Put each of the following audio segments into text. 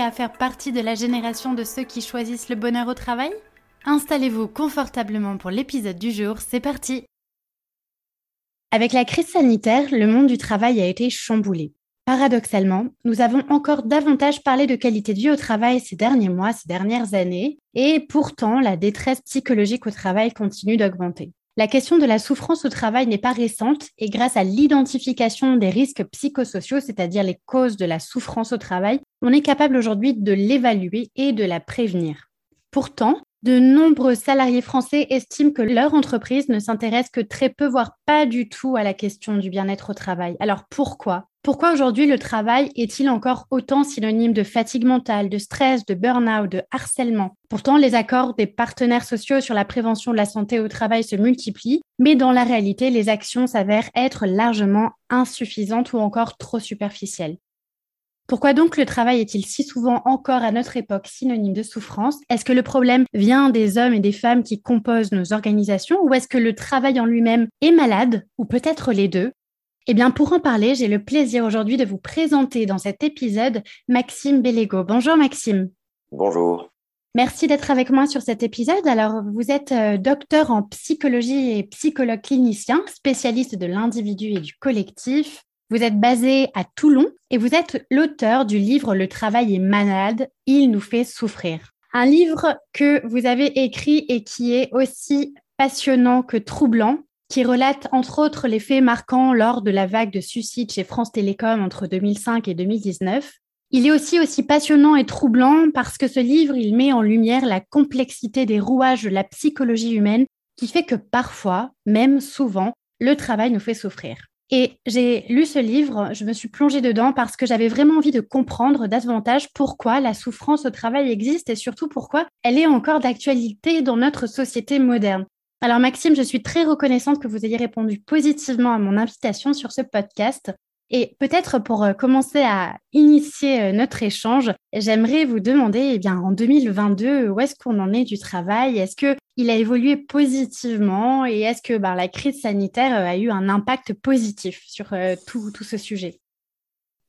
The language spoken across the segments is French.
à faire partie de la génération de ceux qui choisissent le bonheur au travail? Installez-vous confortablement pour l'épisode du jour, c'est parti Avec la crise sanitaire, le monde du travail a été chamboulé. Paradoxalement, nous avons encore davantage parlé de qualité de vie au travail ces derniers mois, ces dernières années, et pourtant la détresse psychologique au travail continue d'augmenter. La question de la souffrance au travail n'est pas récente et grâce à l'identification des risques psychosociaux, c'est-à-dire les causes de la souffrance au travail, on est capable aujourd'hui de l'évaluer et de la prévenir. Pourtant, de nombreux salariés français estiment que leur entreprise ne s'intéresse que très peu, voire pas du tout à la question du bien-être au travail. Alors pourquoi? Pourquoi aujourd'hui le travail est-il encore autant synonyme de fatigue mentale, de stress, de burn-out, de harcèlement? Pourtant, les accords des partenaires sociaux sur la prévention de la santé au travail se multiplient, mais dans la réalité, les actions s'avèrent être largement insuffisantes ou encore trop superficielles. Pourquoi donc le travail est-il si souvent encore à notre époque synonyme de souffrance? Est-ce que le problème vient des hommes et des femmes qui composent nos organisations ou est-ce que le travail en lui-même est malade ou peut-être les deux? Eh bien, pour en parler, j'ai le plaisir aujourd'hui de vous présenter dans cet épisode Maxime Bellego. Bonjour Maxime. Bonjour. Merci d'être avec moi sur cet épisode. Alors, vous êtes euh, docteur en psychologie et psychologue clinicien, spécialiste de l'individu et du collectif. Vous êtes basé à Toulon et vous êtes l'auteur du livre Le travail est malade, il nous fait souffrir. Un livre que vous avez écrit et qui est aussi passionnant que troublant, qui relate entre autres les faits marquants lors de la vague de suicides chez France Télécom entre 2005 et 2019. Il est aussi aussi passionnant et troublant parce que ce livre, il met en lumière la complexité des rouages de la psychologie humaine qui fait que parfois, même souvent, le travail nous fait souffrir. Et j'ai lu ce livre, je me suis plongée dedans parce que j'avais vraiment envie de comprendre davantage pourquoi la souffrance au travail existe et surtout pourquoi elle est encore d'actualité dans notre société moderne. Alors Maxime, je suis très reconnaissante que vous ayez répondu positivement à mon invitation sur ce podcast. Et peut-être pour euh, commencer à initier euh, notre échange, j'aimerais vous demander, eh bien, en 2022, où est-ce qu'on en est du travail? Est-ce qu'il a évolué positivement? Et est-ce que ben, la crise sanitaire euh, a eu un impact positif sur tout, ce sujet?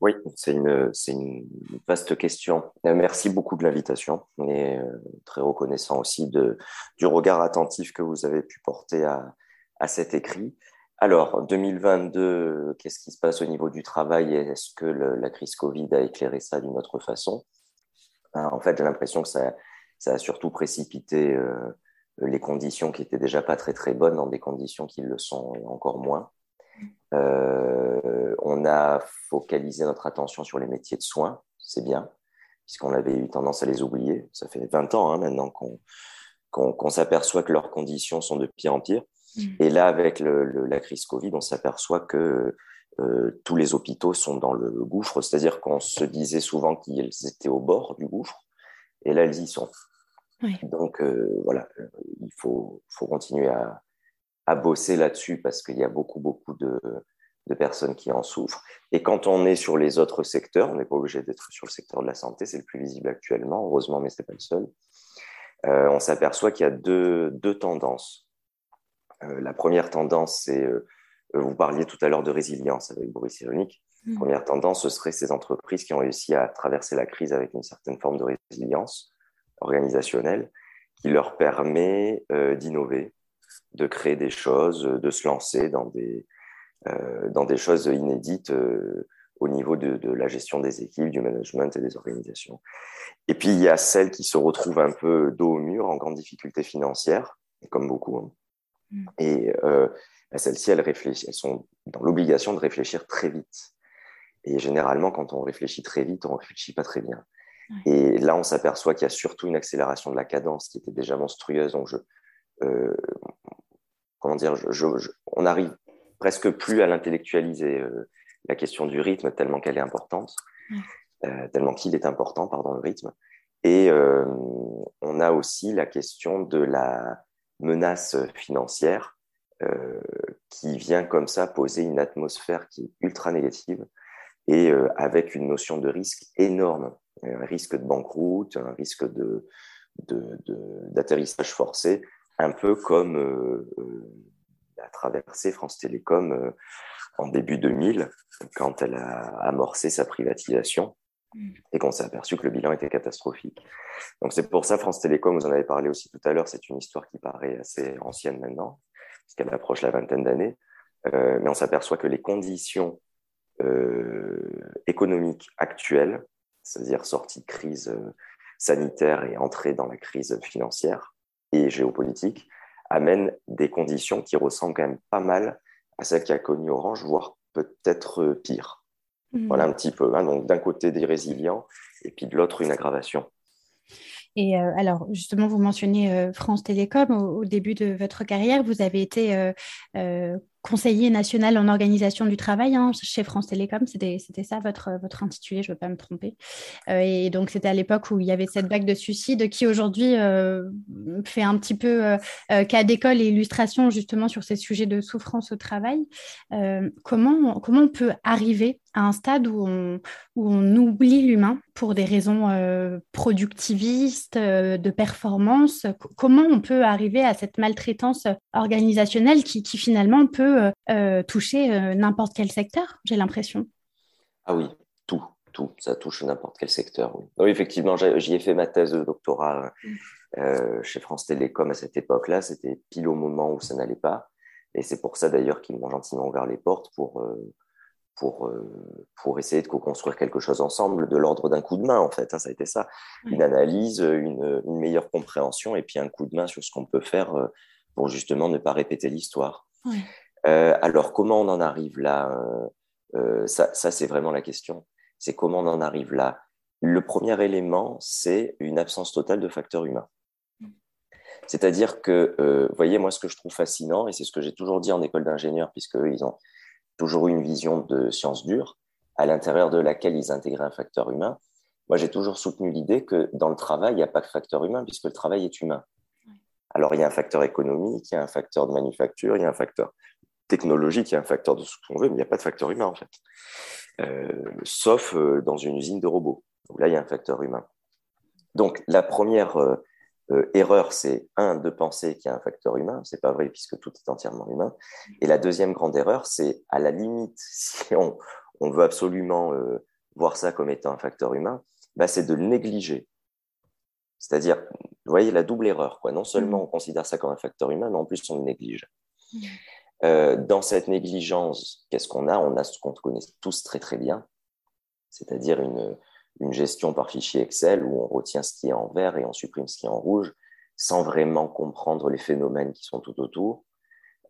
Oui, c'est une, vaste question. Merci beaucoup de l'invitation et très reconnaissant aussi du regard attentif que vous avez pu porter à, cet écrit. Alors, 2022, qu'est-ce qui se passe au niveau du travail? Est-ce que la crise Covid a éclairé ça d'une autre façon? Ben, En fait, j'ai l'impression que ça, a surtout précipité euh, les conditions qui étaient déjà pas très très bonnes dans des conditions qui le sont encore moins. Euh, on a focalisé notre attention sur les métiers de soins, c'est bien, puisqu'on avait eu tendance à les oublier. Ça fait 20 ans hein, maintenant qu'on s'aperçoit que leurs conditions sont de pire en pire. Et là, avec la crise Covid, on s'aperçoit que euh, tous les hôpitaux sont dans le gouffre, c'est-à-dire qu'on se disait souvent qu'ils étaient au bord du gouffre, et là, ils y sont. Donc, euh, voilà, il faut, faut continuer à, à bosser là-dessus parce qu'il y a beaucoup, beaucoup de, de, personnes qui en souffrent. Et quand on est sur les autres secteurs, on n'est pas obligé d'être sur le secteur de la santé, c'est le plus visible actuellement, heureusement, mais ce n'est pas le seul. Euh, on s'aperçoit qu'il y a deux, deux tendances. Euh, la première tendance, c'est, euh, vous parliez tout à l'heure de résilience avec Boris Cyrulnik. Mmh. première tendance, ce serait ces entreprises qui ont réussi à traverser la crise avec une certaine forme de résilience organisationnelle qui leur permet d'innover, de créer des choses, de se lancer dans des, euh, dans des choses inédites euh, au niveau de, de, la gestion des équipes, du management et des organisations. Et puis, il y a celles qui se retrouvent un peu dos au mur, en grande difficulté financière, comme beaucoup. Hein. Mm. Et euh, bah, celles-ci, elles, elles sont dans l'obligation de réfléchir très vite. Et généralement, quand on réfléchit très vite, on ne réfléchit pas très bien. Et là, on s'aperçoit qu'il y a surtout une accélération de la cadence qui était déjà monstrueuse. Donc, je, comment dire, je, on arrive presque plus à l'intellectualiser euh, la question du rythme tellement qu'elle est importante, euh, tellement qu'il est important, pardon, le rythme. Et euh, on a aussi la question de la menace financière qui vient comme ça poser une atmosphère qui est ultra négative et avec une notion de risque énorme, un risque de banqueroute, un risque de, d'atterrissage forcé, un peu comme euh, a traversé France Télécom en début 2000 quand elle a amorcé sa privatisation et qu'on s'est aperçu que le bilan était catastrophique. Donc c'est pour ça, France Télécom, vous en avez parlé aussi tout à l'heure, c'est une histoire qui paraît assez ancienne maintenant, puisqu'elle approche la vingtaine d'années, euh, mais on s'aperçoit que les conditions euh, économiques actuelles, c'est-à-dire sortie de crise euh, sanitaire et entrée dans la crise financière et géopolitique, amènent des conditions qui ressemblent quand même pas mal à celles qu'a connues Orange, voire peut-être pire. Mmh. Voilà un petit peu. Hein. donc d'un côté des résilients et puis de l'autre une aggravation. Et euh, alors, justement, vous mentionnez euh, France Télécom au, début de votre carrière. Vous avez été euh, conseiller national en organisation du travail hein, chez France Télécom. C'était ça votre, votre intitulé, je ne veux pas me tromper. Euh, et donc, c'était à l'époque où il y avait cette vague de suicides qui aujourd'hui euh, fait un petit peu euh, cas d'école et illustration justement sur ces sujets de souffrance au travail. comment, comment on peut arriver à un stade où on, oublie l'humain pour des raisons productivistes, de performance Comment on peut arriver à cette maltraitance organisationnelle qui, finalement peut euh, euh, toucher euh, n'importe quel secteur, j'ai l'impression? Ah oui, tout, tout, ça touche n'importe quel secteur. Oui, effectivement, j'y ai fait ma thèse de doctorat chez France Télécom à cette époque-là. C'était pile au moment où ça n'allait pas. Et c'est pour ça d'ailleurs qu'ils m'ont gentiment ouvert les portes pour, pour, pour essayer de co-construire quelque chose ensemble de l'ordre d'un coup de main, en fait. Hein, ça a été ça. Une analyse, une, une, meilleure compréhension et puis un coup de main sur ce qu'on peut faire pour justement ne pas répéter l'histoire. Euh, alors, comment on en arrive là euh, euh, Ça, ça c'est vraiment la question. C'est comment on en arrive là. Le premier élément, c'est une absence totale de facteurs humains. C'est-à-dire que, vous voyez, moi, ce que je trouve fascinant, et c'est ce que j'ai toujours dit en école d'ingénieur, puisqu'ils ont toujours eu une vision de science dure, à l'intérieur de laquelle ils intégraient un facteur humain. Moi, j'ai toujours soutenu l'idée que dans le travail, il n'y a pas de facteur humain, puisque le travail est humain. Alors, il y a un facteur économique, il y a un facteur de manufacture, il y a un facteur technologique, il y a un facteur de ce qu'on veut, mais il n'y a pas de facteur humain en fait. Euh, sauf euh, dans une usine de robots. Donc là, il y a un facteur humain. Donc la première euh, erreur, c'est un de penser qu'il y a un facteur humain. C'est pas vrai puisque tout est entièrement humain. Et la deuxième grande erreur, c'est à la limite, si on, on veut absolument voir ça comme étant un facteur humain, bah, c'est de le négliger. C'est-à-dire, vous voyez la double erreur. Quoi. Non seulement mmh. on considère ça comme un facteur humain, mais en plus on le néglige. Mmh. Euh, dans cette négligence, qu'est-ce qu'on a? On a ce qu'on connaît tous très très bien, c'est-à-dire une, gestion par fichier Excel où on retient ce qui est en vert et on supprime ce qui est en rouge, sans vraiment comprendre les phénomènes qui sont tout autour,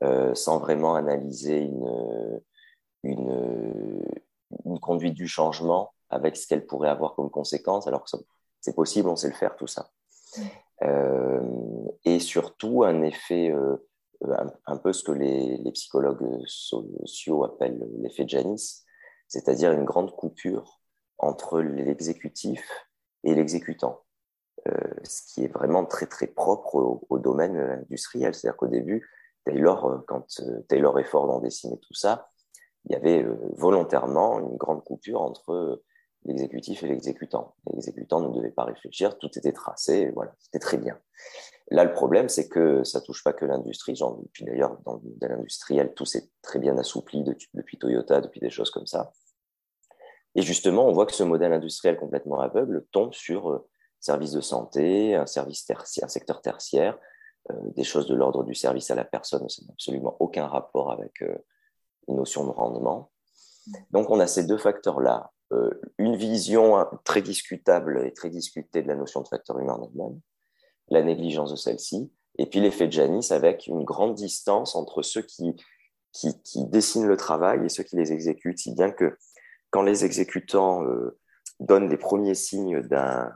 euh, sans vraiment analyser une, une, conduite du changement avec ce qu'elle pourrait avoir comme conséquence, alors que c'est possible, on sait le faire tout ça. Euh, et surtout un effet un, peu ce que les, psychologues sociaux appellent l'effet Janis, c'est-à-dire une grande coupure entre l'exécutif et l'exécutant, euh, ce qui est vraiment très très propre au, domaine industriel. C'est-à-dire qu'au début, Taylor, euh, quand euh, Taylor et Ford ont dessiné tout ça, il y avait volontairement une grande coupure entre l'exécutif et l'exécutant. L'exécutant ne devait pas réfléchir, tout était tracé, voilà, c'était très bien. Là, le problème, c'est que ça touche pas que l'industrie. Puis d'ailleurs, dans le modèle industriel, tout s'est très bien assoupli depuis, Toyota, depuis des choses comme ça. Et justement, on voit que ce modèle industriel complètement aveugle tombe sur euh, services de santé, un secteur tertiaire, euh, des choses de l'ordre du service à la personne, ça n'a absolument aucun rapport avec euh, une notion de rendement. Donc on a ces deux facteurs-là. une vision très discutable et très discutée de la notion de facteur humain en elle-même, la négligence de celle-ci, et puis l'effet de Janis avec une grande distance entre ceux qui, qui, dessinent le travail et ceux qui les exécutent, si bien que quand les exécutants euh, donnent les premiers signes d'un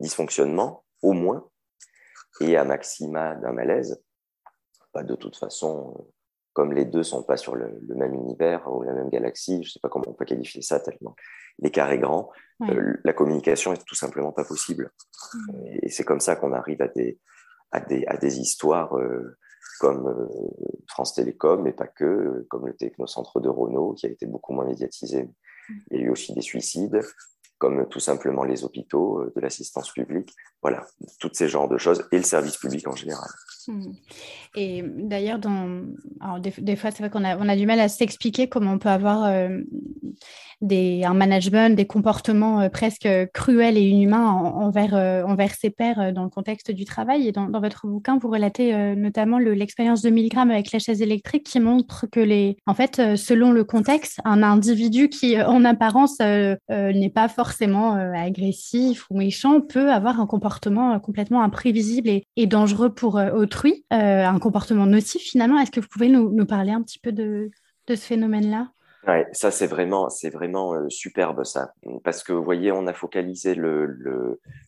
dysfonctionnement, au moins, et à maxima d'un malaise, pas de toute façon, euh, comme les deux ne sont pas sur le, même univers ou la même galaxie, je ne sais pas comment on peut qualifier ça tellement l'écart est grand, euh, la communication est tout simplement pas possible. Mmh. Et c'est comme ça qu'on arrive à des, à des, à des histoires comme France Télécom, mais pas que, comme le Technocentre de Renault, qui a été beaucoup moins médiatisé, il y a eu aussi des suicides, comme tout simplement les hôpitaux, euh, de l'assistance publique. Voilà, tous ces genres de choses et le service public en général. Hmm. Et d'ailleurs, dans... des, fois, c'est vrai qu'on a, du mal à s'expliquer comment on peut avoir euh, des, un management, des comportements euh, presque cruels et inhumains envers, ses pairs dans le contexte du travail. Et dans, dans votre bouquin, vous relatez notamment l'expérience de Milgram avec la chaise électrique qui montre que, les, en fait, selon le contexte, un individu qui, en apparence, n'est pas forcément agressif ou méchant peut avoir un comportement complètement imprévisible et, et dangereux pour autrui euh, un comportement nocif finalement. Est-ce que vous pouvez nous, parler un petit peu de, ce phénomène-là? Ouais, ça c'est vraiment, c'est vraiment euh, superbe ça, parce que vous voyez, on a focalisé le,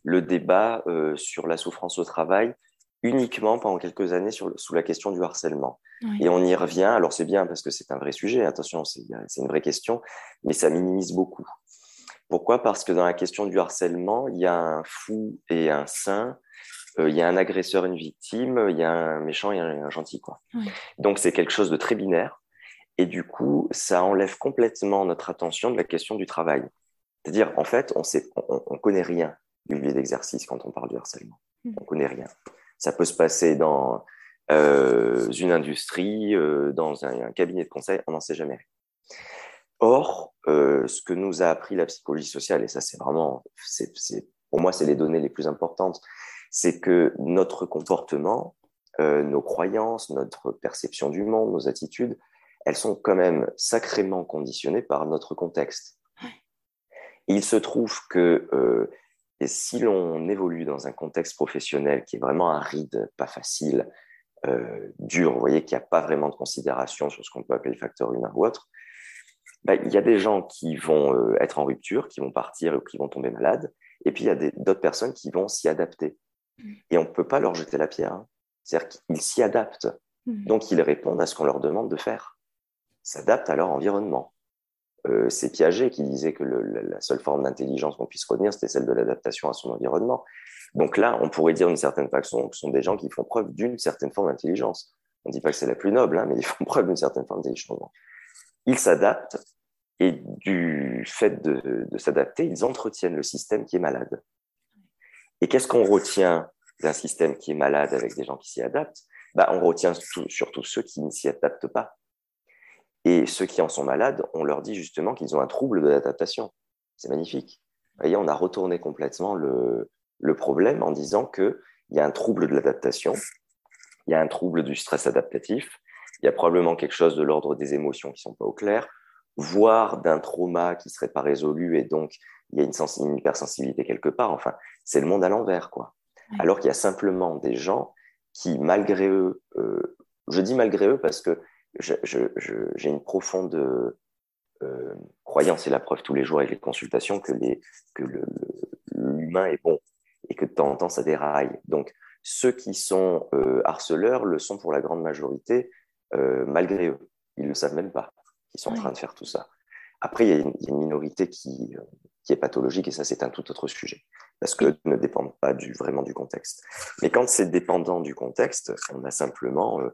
le, débat euh, sur la souffrance au travail uniquement pendant quelques années sur sous la question du harcèlement. Et on y revient. Alors c'est bien parce que c'est un vrai sujet. Attention, c'est une vraie question, mais ça minimise beaucoup. Pourquoi? Parce que dans la question du harcèlement, il y a un fou et un saint euh, il y a un agresseur, une victime, il y a un méchant et un, gentil. Quoi. Donc c'est quelque chose de très binaire. Et du coup, ça enlève complètement notre attention de la question du travail. C'est-à-dire, en fait, on ne on, connaît rien du lieu d'exercice quand on parle du harcèlement. Mm. On connaît rien. Ça peut se passer dans euh, une industrie, euh, dans un, cabinet de conseil, on n'en sait jamais Or, ce que nous a appris la psychologie sociale, et ça c'est vraiment, pour moi, c'est les données les plus importantes, c'est que notre comportement, euh, nos croyances, notre perception du monde, nos attitudes, elles sont quand même sacrément conditionnées par notre contexte. il se trouve que euh, si l'on évolue dans un contexte professionnel qui est vraiment aride, pas facile, euh, dur, vous voyez qu'il n'y a pas vraiment de considération sur ce qu'on peut appeler le facteur humain ou autre, bah, il y a des gens qui vont être en rupture, qui vont partir ou qui vont tomber malades, et puis il y a d'autres personnes qui vont s'y adapter. Et on ne peut pas leur jeter la pierre. Hein. C'est-à-dire qu'ils s'y adaptent. Mm. Donc, ils répondent à ce qu'on leur demande de faire. S'adaptent à leur environnement. Euh, c'est Piaget qui disait que la seule forme d'intelligence qu'on puisse retenir, c'était celle de l'adaptation à son environnement. Donc là, on pourrait dire d'une certaine façon que ce sont des gens qui font preuve d'une certaine forme d'intelligence. On ne dit pas que c'est la plus noble, hein, mais ils font preuve d'une certaine forme d'intelligence. Ils s'adaptent et du fait de s'adapter, ils entretiennent le système qui est malade. Et qu'est-ce qu'on retient d'un système qui est malade avec des gens qui s'y adaptent? Bah, On retient surtout ceux qui ne s'y adaptent pas. Et ceux qui en sont malades, on leur dit justement qu'ils ont un trouble de l'adaptation. C'est magnifique. Vous voyez, on a retourné complètement le, le problème en disant qu'il y a un trouble de l'adaptation, il y a un trouble du stress adaptatif, il y a probablement quelque chose de l'ordre des émotions qui ne sont pas au clair, voire d'un trauma qui ne serait pas résolu et donc il y a une, une hypersensibilité quelque part. Enfin, c'est le monde à l'envers, quoi. Alors qu'il y a simplement des gens qui, malgré eux, euh, je dis malgré eux parce que j'ai une profonde euh, croyance, et la preuve tous les jours avec les consultations, que, l'humain est bon et que de temps en temps ça déraille. Donc, ceux qui sont euh, harceleurs le sont pour la grande majorité malgré eux. Ils ne le savent même pas qu'ils sont en train de faire tout ça. Après, il y, a une, minorité qui, qui est pathologique et ça, c'est un tout autre sujet parce que ne dépendent pas du, vraiment du contexte. Mais quand c'est dépendant du contexte, on a simplement euh,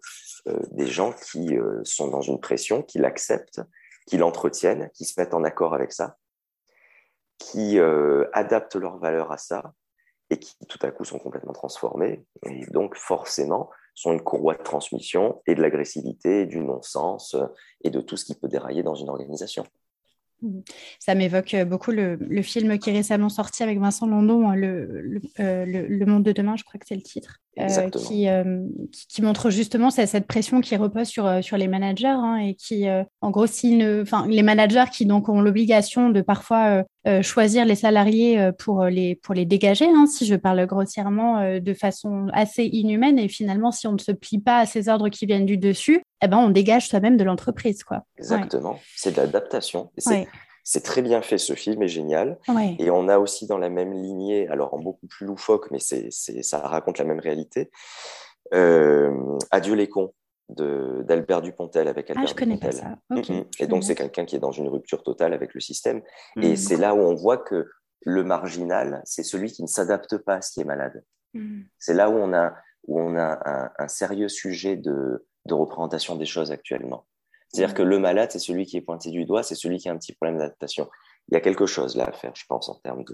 euh, des gens qui euh, sont dans une pression, qui l'acceptent, qui l'entretiennent, qui se mettent en accord avec ça, qui adaptent leurs valeurs à ça et qui tout à coup sont complètement transformés et donc forcément sont une courroie de transmission et de l'agressivité, du non-sens et de tout ce qui peut dérailler dans une organisation. Mmh. Ça m'évoque euh, beaucoup le, film qui est récemment sorti avec Vincent Landon, hein, euh, le, le, Monde de demain, je crois que c'est le titre, euh, qui, qui, montre justement cette, cette, pression qui repose sur, sur les managers hein, et qui, en gros, si les managers qui donc ont l'obligation de parfois choisir les salariés pour les, pour les dégager, hein, si je parle grossièrement, de façon assez inhumaine, et finalement, si on ne se plie pas à ces ordres qui viennent du dessus, eh ben, on dégage soi-même de l'entreprise. Quoi. Exactement, c'est de l'adaptation. C'est très bien fait, ce film est génial. Et on a aussi dans la même lignée, alors en beaucoup plus loufoque, mais c'est, ça raconte la même réalité, euh, Adieu les cons d'Albert Dupontel avec Albert Ah, je connais pas ça. Et donc, c'est quelqu'un qui est dans une rupture totale avec le système. Et mm. c'est là où on voit que le marginal, c'est celui qui ne s'adapte pas à ce qui est malade. Mm. C'est là où on a, où on a un sérieux sujet de, de représentation des choses actuellement. C'est-à-dire que le malade, c'est celui qui est pointé du doigt, c'est celui qui a un petit problème d'adaptation. Il y a quelque chose là à faire, je pense, en termes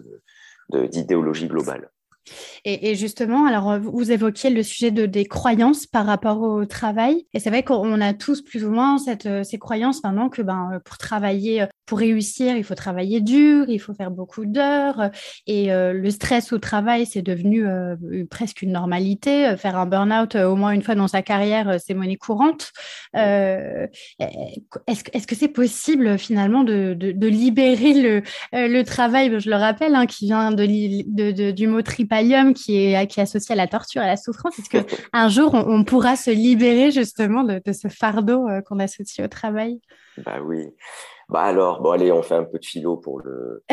d'idéologie de, globale. Et, justement, alors vous évoquiez le sujet de, des croyances par rapport au travail. Et c'est vrai qu'on a tous plus ou moins cette, ces croyances maintenant que ben, pour travailler pour réussir, il faut travailler dur, il faut faire beaucoup d'heures. Et euh, le stress au travail, c'est devenu euh, presque une normalité. Euh, faire un burn-out au moins une fois dans sa carrière, c'est monnaie courante. Est-ce que c'est possible finalement de, libérer le, le, travail? Je le rappelle, hein, qui vient de, du mot tripalium, qui est, qui est associé à la torture et à la souffrance. Est-ce qu'un jour, on, pourra se libérer justement de, ce fardeau qu'on associe au travail? Bah oui. Bah alors, bon allez, on fait un peu de philo pour le,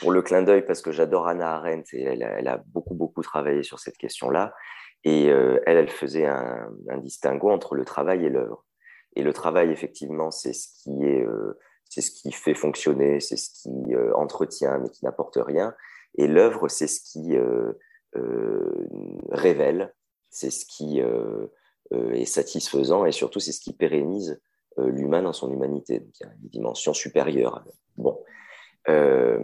pour le, clin, d'œil parce que j'adore Anna Arendt et elle, a beaucoup, beaucoup travaillé sur cette question-là. Et euh, elle, elle faisait un, un, distinguo entre le travail et l'œuvre. Et le travail, effectivement, c'est ce qui est, euh, c'est ce qui fait fonctionner, c'est ce qui euh, entretient mais qui n'apporte rien. Et l'œuvre, c'est ce qui révèle, c'est ce qui est satisfaisant et surtout c'est ce qui pérennise euh, l'humain dans son humanité. Donc, il y a une dimension supérieure. Bon. Euh,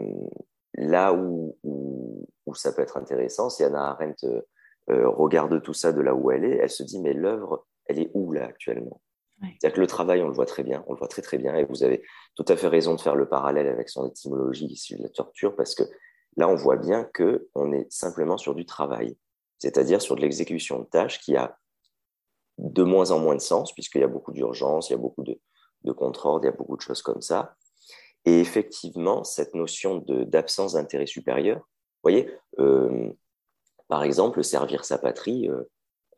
là où, où, ça peut être intéressant, si Anna Arendt euh, regarde tout ça de là où elle est, elle se dit, mais l'œuvre, elle est où là actuellement? C'est-à-dire que le travail, on le voit très bien, on le voit très très bien, et vous avez tout à fait raison de faire le parallèle avec son étymologie issue de la torture, parce que là, on voit bien qu'on est simplement sur du travail, c'est-à-dire sur de l'exécution de tâches qui a de moins en moins de sens, puisqu'il y a beaucoup d'urgence, il y a beaucoup de, de contre-ordre, il y a beaucoup de choses comme ça. Et effectivement, cette notion d'absence d'intérêt supérieur, vous voyez, euh, par exemple, servir sa patrie, euh,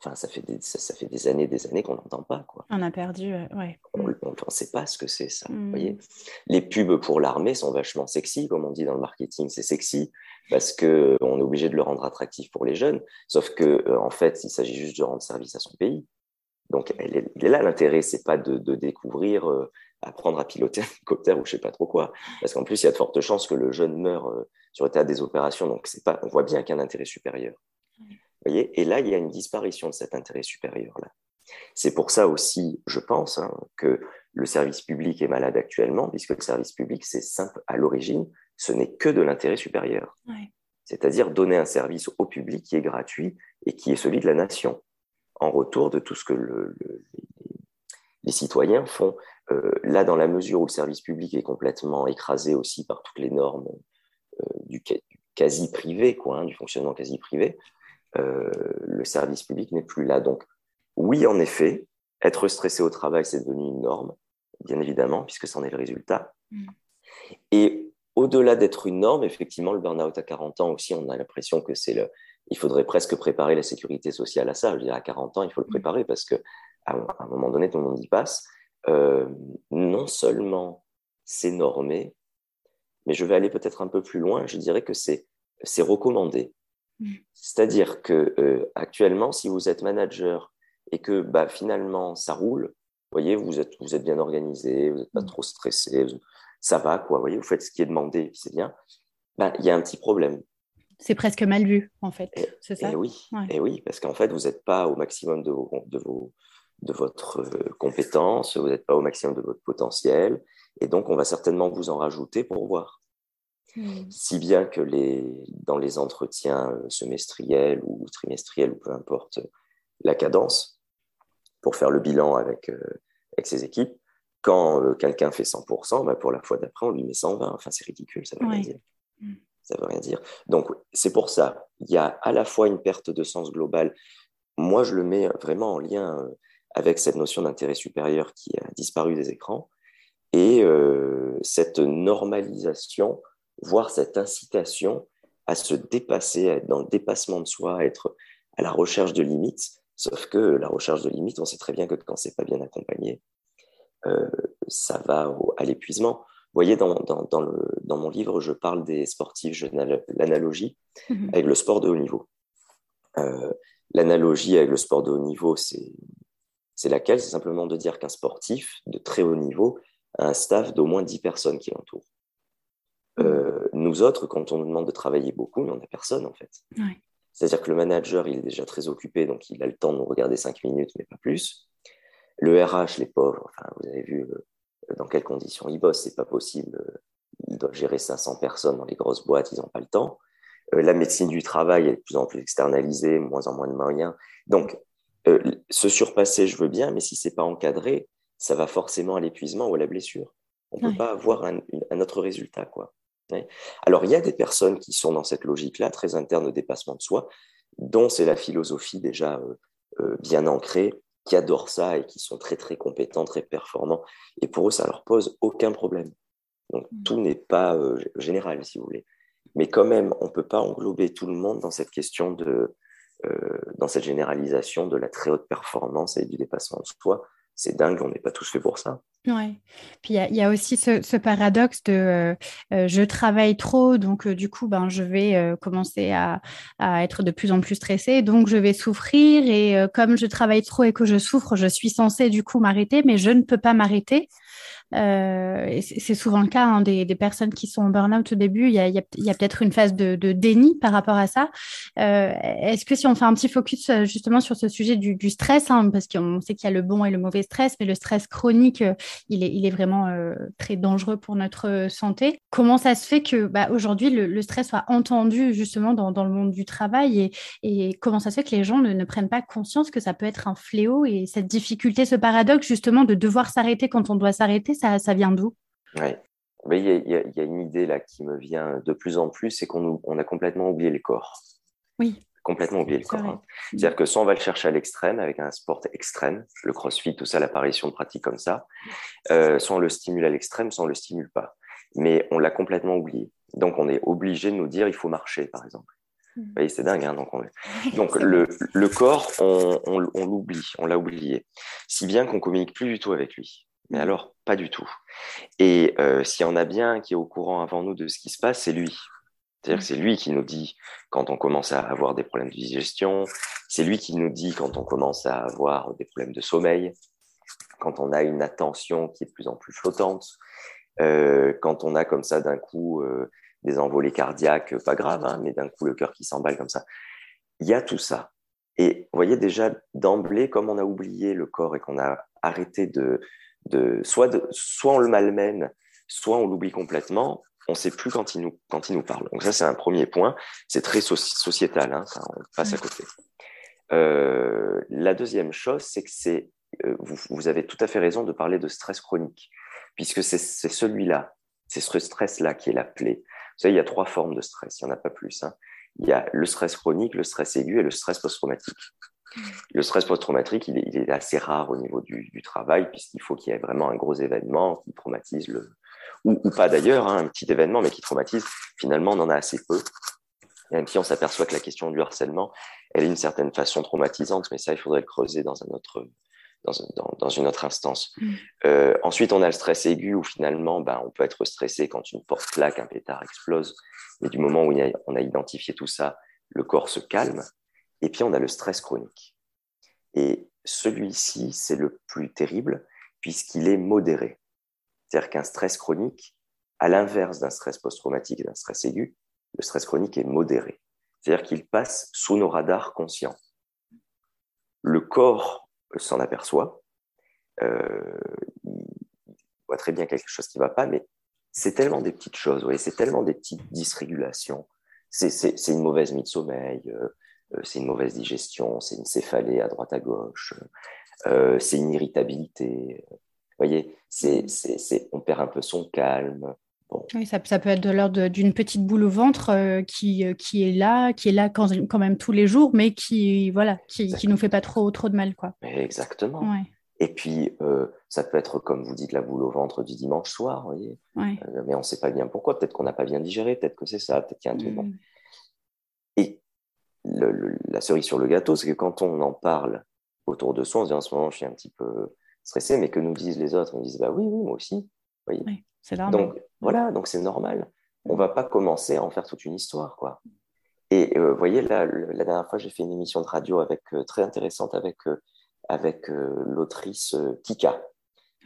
enfin, ça fait, des, ça, fait des années des années qu'on n'entend pas. Quoi. On a perdu, euh, ouais. On ne sait pas ce que c'est ça. Vous hmm. voyez Les pubs pour l'armée sont vachement sexy, comme on dit dans le marketing, c'est sexy parce qu'on est obligé de le rendre attractif pour les jeunes, sauf que en fait, il s'agit juste de rendre service à son pays. Donc, elle est, là l'intérêt, c'est pas de, découvrir, euh, apprendre à piloter un hélicoptère ou je sais pas trop quoi, parce qu'en plus, il y a de fortes chances que le jeune meure euh, sur le théâtre des opérations. Donc, c'est pas, on voit bien qu'il y a un intérêt supérieur. Voyez Et là, il y a une disparition de cet intérêt supérieur-là. C'est pour ça aussi, je pense, hein, que le service public est malade actuellement, puisque le service public, c'est simple à l'origine, ce n'est que de l'intérêt supérieur. C'est-à-dire donner un service au public qui est gratuit et qui est celui de la nation en retour de tout ce que les citoyens font. Euh, là, dans la mesure où le service public est complètement écrasé aussi par toutes les normes euh, du, quasi privé, quoi, hein, du fonctionnement quasi privé, euh, le service public n'est plus là. Donc, oui, en effet, être stressé au travail, c'est devenu une norme, bien évidemment, puisque c'en est le résultat. Mm. Et au-delà d'être une norme, effectivement, le burn-out à 40 ans aussi, on a l'impression que c'est le, il faudrait presque préparer la sécurité sociale à ça. Je dirais, à 40 ans, il faut le mm. préparer parce qu'à un moment donné, tout le monde y passe. Euh, non seulement c'est normé, mais je vais aller peut-être un peu plus loin. Je dirais que c'est recommandé. C'est-à-dire que euh, actuellement, si vous êtes manager et que bah, finalement ça roule, vous voyez, vous êtes, vous êtes bien organisé, vous n'êtes pas mm. trop stressé, ça va, quoi, vous voyez, vous faites ce qui est demandé, c'est bien, bah, il y a un petit problème c'est presque mal vu, en fait. C'est ça? et oui, et oui, parce qu'en fait, vous n'êtes pas au maximum de, vos, de, vos, de votre euh, compétence, vous n'êtes pas au maximum de votre potentiel, et donc on va certainement vous en rajouter pour voir. Hmm. Si bien que les, dans les entretiens euh, semestriels ou trimestriels, ou peu importe la cadence, pour faire le bilan avec, euh, avec ces équipes, Quand euh, quelqu'un fait 100%, bah, pour la fois d'après, on lui met 120. Enfin, c'est ridicule, ça ne veut rien dire. Mm. Ça veut rien dire. Donc, c'est pour ça, il y a à la fois une perte de sens global. Moi, je le mets vraiment en lien avec cette notion d'intérêt supérieur qui a disparu des écrans et euh, cette normalisation, voire cette incitation à se dépasser, à être dans le dépassement de soi, à être à la recherche de limites. Sauf que la recherche de limites, on sait très bien que quand c'est pas bien accompagné, euh, ça va à l'épuisement. Vous voyez, dans, dans, le, dans, mon livre, je parle des sportifs, je l'analogie mhm. avec le sport de haut niveau. Euh, l'analogie avec le sport de haut niveau, c'est laquelle? C'est simplement de dire qu'un sportif de très haut niveau a un staff d'au moins 10 personnes qui l'entourent. Euh, nous autres, quand on nous demande de travailler beaucoup, on n'a personne en fait. C'est-à-dire que le manager, il est déjà très occupé, donc il a le temps de nous regarder 5 minutes, mais pas plus. Le RH, les pauvres, enfin, vous avez vu euh, dans quelles conditions ils bossent, c'est pas possible. Ils doivent gérer 500 personnes dans les grosses boîtes, ils n'ont pas le temps. Euh, la médecine du travail est de plus en plus externalisée, moins en moins de moyens. Donc, se surpasser, je veux bien, mais si c'est pas encadré, ça va forcément à l'épuisement ou à la blessure. On ne peut pas avoir un, autre résultat. Quoi. Alors, il y a des personnes qui sont dans cette logique-là, très interne au dépassement de soi, dont c'est la philosophie déjà euh, euh, bien ancrée, qui adorent ça et qui sont très, très compétents, très performants. Et pour eux, ça leur pose aucun problème. Donc, mm. tout n'est pas euh, général, si vous voulez. Mais quand même, on ne peut pas englober tout le monde dans cette question de, dans cette généralisation de la très haute performance et du dépassement de soi c'est dingue, on n'est pas tous faits pour ça. Ouais. Puis il y, a aussi ce, paradoxe de euh, euh, je travaille trop, donc euh, du coup, ben, je vais commencer à, à, être de plus en plus stressée, donc je vais souffrir. Et comme je travaille trop et que je souffre, je suis censée du coup m'arrêter, mais je ne peux pas m'arrêter. Euh, c'est souvent le cas hein, des, personnes qui sont en burn-out au début. Il y a, peut-être une phase de, déni par rapport à ça. Euh, est-ce que si on fait un petit focus euh, justement sur ce sujet du, stress, hein, parce qu'on sait qu'il y a le bon et le mauvais stress, mais le stress chronique, il, est, vraiment très dangereux pour notre santé. Comment ça se fait que bah, aujourd'hui le, stress soit entendu justement dans, le monde du travail et, comment ça se fait que les gens ne, ne prennent pas conscience que ça peut être un fléau et cette difficulté, ce paradoxe justement de devoir s'arrêter quand on doit s'arrêter, ça, vient d'où? Oui. Il y, a une idée là qui me vient de plus en plus, c'est qu'on on a complètement oublié le corps. Oui. Complètement oublié le corps. Hein. C'est-à-dire que soit on va le chercher à l'extrême, avec un sport extrême, le crossfit, tout ça, l'apparition de pratiques comme ça, euh, soit on le stimule à l'extrême, soit on ne le stimule pas. Mais on l'a complètement oublié. Donc on est obligé de nous dire il faut marcher, par exemple. Mmh. Vous voyez, c'est dingue. Hein, donc, donc le, le, corps, on, on, on l'oublie, on l'a oublié. Si bien qu'on communique plus du tout avec lui. Mais alors, pas du tout. Et euh, s'il y en a bien qui est au courant avant nous de ce qui se passe, c'est lui. C'est-à-dire que c'est lui qui nous dit quand on commence à avoir des problèmes de digestion, c'est lui qui nous dit quand on commence à avoir des problèmes de sommeil, quand on a une attention qui est de plus en plus flottante, euh, quand on a comme ça d'un coup euh, des envolées cardiaques, pas grave, hein, mais d'un coup le cœur qui s'emballe comme ça. Il y a tout ça. Et vous voyez déjà d'emblée, comme on a oublié le corps et qu'on a arrêté de, de soit, soit on le malmène, soit on l'oublie complètement, on ne sait plus quand il, nous, quand il nous parle. Donc ça, c'est un premier point. C'est très sociétal, hein, ça, on passe à côté. Euh, la deuxième chose, c'est que c'est, euh, vous, vous, avez tout à fait raison de parler de stress chronique, puisque c'est celui-là, c'est ce stress-là qui est la plaie. Vous savez, il y a trois formes de stress, il n'y en a pas plus. Hein. Il y a le stress chronique, le stress aigu et le stress post-traumatique. Le stress post-traumatique, il, est assez rare au niveau du, travail, puisqu'il faut qu'il y ait vraiment un gros événement qui traumatise le. Ou, pas d'ailleurs, hein, un petit événement, mais qui traumatise. Finalement, on en a assez peu. Même si on s'aperçoit que la question du harcèlement, elle est d'une certaine façon traumatisante, mais ça, il faudrait le creuser dans, un autre, dans, une autre instance. Mm. Euh, ensuite, on a le stress aigu, où finalement, ben, on peut être stressé quand une porte claque, un pétard explose. Mais du moment où on a identifié tout ça, le corps se calme. Et puis, on a le stress chronique. Et celui-ci, c'est le plus terrible puisqu'il est modéré. C'est-à-dire qu'un stress chronique, à l'inverse d'un stress post-traumatique et d'un stress aigu, le stress chronique est modéré. C'est-à-dire qu'il passe sous nos radars conscients. Le corps s'en aperçoit, euh, il voit très bien quelque chose qui ne va pas, mais c'est tellement des petites choses, c'est tellement des petites dysrégulations. C'est une mauvaise nuit de sommeil, euh, c'est une mauvaise digestion, c'est une céphalée à droite à gauche, euh, c'est une irritabilité, voyez, c'est, c'est, on perd un peu son calme. Oui, ça, ça, peut être de l'ordre d'une petite boule au ventre euh, qui, euh, qui est là, qui est là quand, quand, même tous les jours, mais qui voilà, qui, qui nous fait pas trop, trop de mal. Quoi. Exactement. Et puis, euh, ça peut être, comme vous dites, la boule au ventre du dimanche soir, voyez. mais on ne sait pas bien pourquoi. Peut-être qu'on n'a pas bien digéré, peut-être que c'est ça, peut-être qu'il y a un truc. Mmh. Et la cerise sur le gâteau, c'est que quand on en parle autour de soi, on se dit en ce moment, je suis un petit peu stressé, mais que nous disent les autres, ils disent bah oui, oui, moi aussi. Oui, c'est normal. Donc voilà, donc c'est normal. On va pas commencer à en faire toute une histoire, quoi. Et vous euh, voyez, là, la dernière fois, j'ai fait une émission de radio avec, euh, très intéressante avec, euh, avec l'autrice Kika,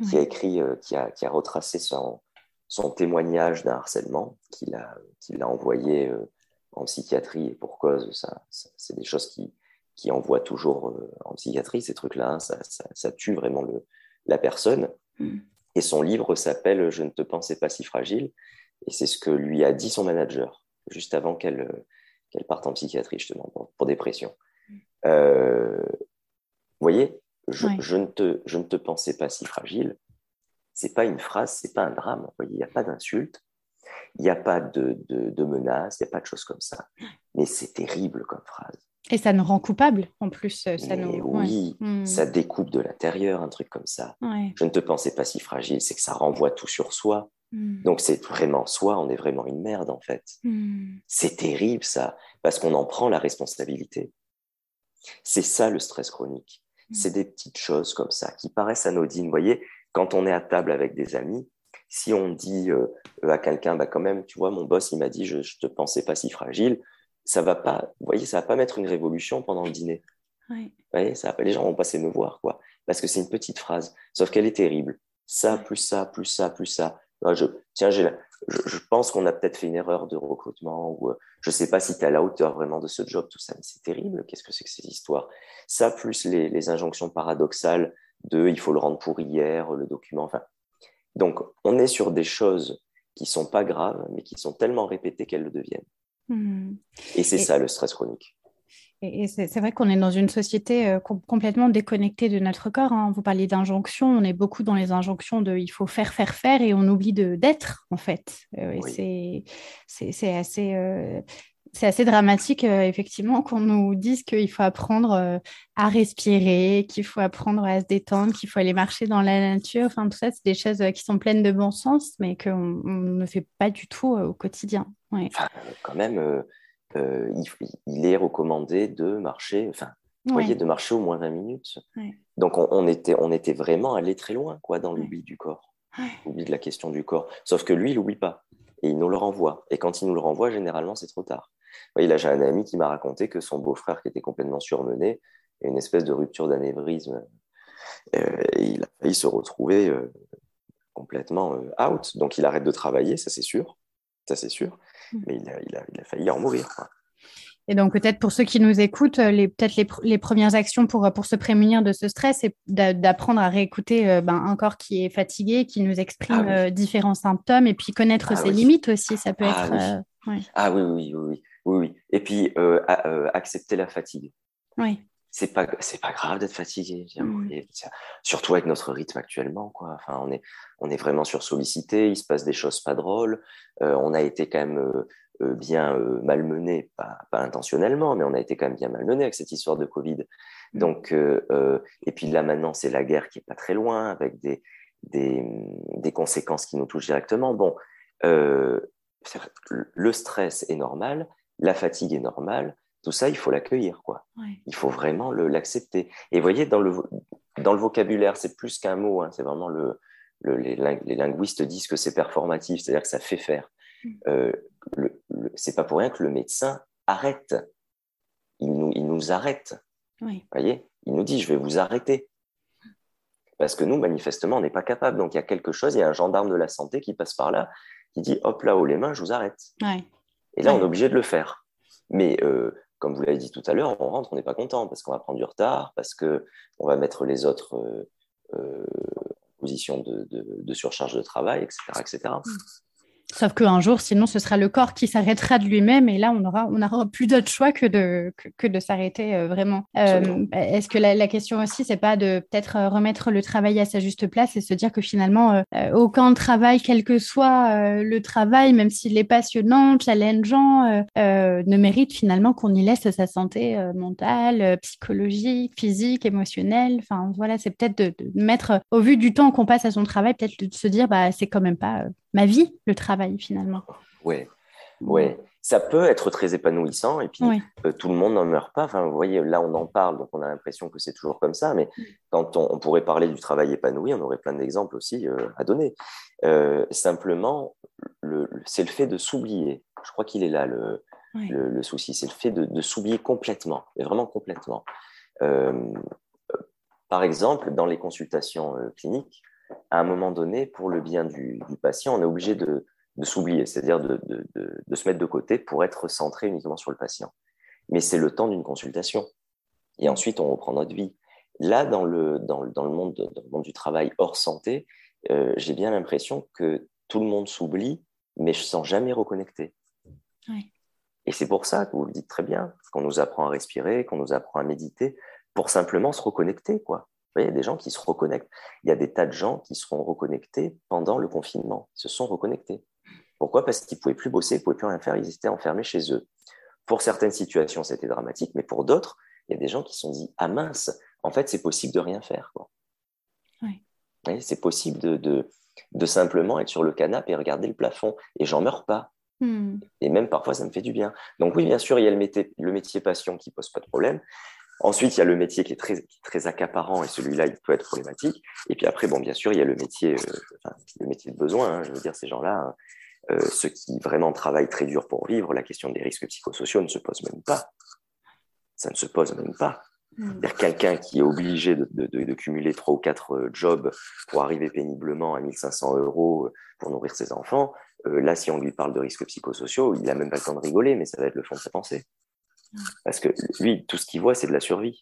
qui a écrit, qui, a, qui a retracé son, son témoignage d'un harcèlement qu'il a, qu'il a envoyé en psychiatrie et pour cause, ça, c'est des choses qui, qui envoient toujours euh, en psychiatrie, ces trucs-là, hein. ça, ça, tue vraiment le, la personne. Mm. Et son livre s'appelle Je ne te pensais pas si fragile, et c'est ce que lui a dit son manager, juste avant qu'elle qu'elle parte en psychiatrie, justement, pour, dépression. Mm. Euh, vous voyez, je, je, ne te, je ne te pensais pas si fragile, c'est pas une phrase, c'est pas un drame, il n'y a pas d'insulte, il n'y a pas de, de, menaces, il n'y a pas de choses comme ça. Mais c'est terrible comme phrase. Et ça nous rend coupable en plus. Euh, ça nous... Oui, hmm. ça découpe de l'intérieur, un truc comme ça. Je ne te pensais pas si fragile, c'est que ça renvoie tout sur soi. Hmm. Donc c'est vraiment soi, on est vraiment une merde en fait. Hmm. C'est terrible ça, parce qu'on en prend la responsabilité. C'est ça le stress chronique. C'est des petites choses comme ça qui paraissent anodines. Vous voyez, quand on est à table avec des amis, si on dit euh, à quelqu'un, bah, quand même, tu vois, mon boss, il m'a dit, je ne te pensais pas si fragile, ça va pas, vous voyez, ça va pas mettre une révolution pendant le dîner. Vous voyez, ça les gens vont passer me voir, quoi. Parce que c'est une petite phrase, sauf qu'elle est terrible. Ça, plus ça, plus ça, plus ça. je, tiens, je, je, pense qu'on a peut-être fait une erreur de recrutement ou euh, je ne sais pas si tu es à la hauteur vraiment de ce job, tout ça, mais c'est terrible. Qu'est-ce que c'est que ces histoires? Ça, plus les, les, injonctions paradoxales de il faut le rendre pour hier, le document. Enfin, donc, on est sur des choses qui sont pas graves, mais qui sont tellement répétées qu'elles le deviennent. Hmm. Et c'est ça le stress chronique. Et c'est vrai qu'on est dans une société euh, complètement déconnectée de notre corps. Hein. Vous parliez d'injonctions, on est beaucoup dans les injonctions de il faut faire, faire, faire, et on oublie d'être, en fait. Euh, c'est assez, euh, c'est assez dramatique, euh, effectivement, qu'on nous dise qu'il faut apprendre euh, à respirer, qu'il faut apprendre à se détendre, qu'il faut aller marcher dans la nature. Enfin, tout ça, c'est des choses euh, qui sont pleines de bon sens, mais qu'on ne fait pas du tout au quotidien. quand même, il, est recommandé de marcher, enfin, voyez, de marcher au moins 20 minutes. Donc, on, était, on était vraiment allé très loin, quoi, dans l'oubli du corps, l'oubli de la question du corps. Sauf que lui, il n'oublie pas. Et il nous le renvoie. Et quand il nous le renvoie, généralement, c'est trop tard. Oui, là, j'ai un ami qui m'a raconté que son beau-frère, qui était complètement surmené, une espèce de rupture d'anévrisme. Euh, il a failli se retrouver euh, complètement euh, out. Donc, il arrête de travailler, ça c'est sûr. Ça c'est sûr. Mm. Mais il a, il, a, il a, failli en mourir. Et donc, peut-être pour ceux qui nous écoutent, les, peut-être les, les, premières actions pour, pour se prémunir de ce stress, c'est d'apprendre à réécouter ben, un corps qui est fatigué, qui nous exprime ah différents symptômes, et puis connaître ah ses limites aussi. Ça peut ah être. Oui. Ah oui, oui, oui, oui. Oui, oui. Et puis, euh, euh, accepter la fatigue. Oui. C'est pas, c'est pas grave d'être fatigué. Mm. surtout avec notre rythme actuellement, quoi. Enfin, on est, on est vraiment sursollicité. Il se passe des choses pas drôles. Euh, on a été quand même bien malmené, pas, pas, intentionnellement, mais on a été quand même bien malmené avec cette histoire de Covid. Mm. Donc, et puis là maintenant, c'est la guerre qui est pas très loin, avec des, des, des conséquences qui nous touchent directement. Bon, le stress est normal, la fatigue est normale, tout ça, il faut l'accueillir, quoi. Il faut vraiment l'accepter. Et vous voyez, dans le, dans le vocabulaire, c'est plus qu'un mot, hein, c'est vraiment le, les, linguistes disent que c'est performatif, c'est-à-dire que ça fait faire. Mm. Euh, c'est pas pour rien que le médecin arrête. Il nous, il nous arrête. Vous voyez Il nous dit, je vais vous arrêter. Parce que nous, manifestement, on n'est pas capable. Donc, il y a quelque chose, il y a un gendarme de la santé qui passe par là, qui dit, hop là haut les mains, je vous arrête. Et là, on est obligé de le faire. Mais euh, comme vous l'avez dit tout à l'heure, on rentre, on n'est pas content parce qu'on va prendre du retard, parce qu'on va mettre les autres euh, euh, en position de, surcharge de travail, etc. etc. Sauf qu'un jour, sinon, ce sera le corps qui s'arrêtera de lui-même et là, on aura, on aura plus d'autre choix que de, que, de s'arrêter euh, vraiment. Euh, est-ce que la, question aussi, c'est pas de peut-être euh, remettre le travail à sa juste place et se dire que finalement, aucun travail, quel que soit le travail, même s'il est passionnant, challengeant, ne mérite finalement qu'on y laisse sa santé mentale, psychologique, physique, émotionnelle. Enfin, voilà, c'est peut-être de, de, mettre, au vu du temps qu'on passe à son travail, peut-être de se dire, bah, c'est quand même pas ma vie, le travail finalement. Oui, ouais. Ça peut être très épanouissant et puis euh, tout le monde n'en meurt pas. Enfin, vous voyez, là on en parle, donc on a l'impression que c'est toujours comme ça, mais mm. quand on, pourrait parler du travail épanoui, on aurait plein d'exemples aussi euh, à donner. Euh, simplement, c'est le fait de s'oublier. Je crois qu'il est là le, le, souci, c'est le fait de, de s'oublier complètement, mais vraiment complètement. par exemple, dans les consultations cliniques, à un moment donné, pour le bien du, patient, on est obligé de, s'oublier, c'est-à-dire de, se mettre de côté pour être centré uniquement sur le patient. Mais c'est le temps d'une consultation. Et ensuite, on reprend notre vie. Là, dans le, dans, le, monde, du travail hors santé, euh, j'ai bien l'impression que tout le monde s'oublie, mais je ne sens jamais reconnecté. Et c'est pour ça que vous le dites très bien, qu'on nous apprend à respirer, qu'on nous apprend à méditer, pour simplement se reconnecter, quoi il y a des gens qui se reconnectent. Il y a des tas de gens qui seront reconnectés pendant le confinement. Ils se sont reconnectés. Pourquoi? Parce qu'ils ne pouvaient plus bosser, ils ne pouvaient plus rien faire, ils étaient enfermés chez eux. Pour certaines situations, c'était dramatique, mais pour d'autres, il y a des gens qui se sont dit Ah mince, en fait, c'est possible de rien faire. C'est possible de, de, simplement être sur le canapé et regarder le plafond. Et j'en meurs pas. Hmm. Et même parfois, ça me fait du bien. Donc, oui, bien sûr, il y a le métier, le métier passion qui pose pas de problème. Ensuite, il y a le métier qui est très, très accaparant et celui-là, il peut être problématique. Et puis après, bon, bien sûr, il y a le métier, euh, le métier de besoin. Hein, je veux dire, ces gens-là, hein, euh, ceux qui vraiment travaillent très dur pour vivre, la question des risques psychosociaux ne se pose même pas. Ça ne se pose même pas. Hmm. Quelqu'un qui est obligé de, de, cumuler trois ou quatre euh, jobs pour arriver péniblement à 1500 euros pour nourrir ses enfants, là, si on lui parle de risques psychosociaux, il n'a même pas le temps de rigoler, mais ça va être le fond de sa pensée. Parce que lui, tout ce qu'il voit, c'est de la survie.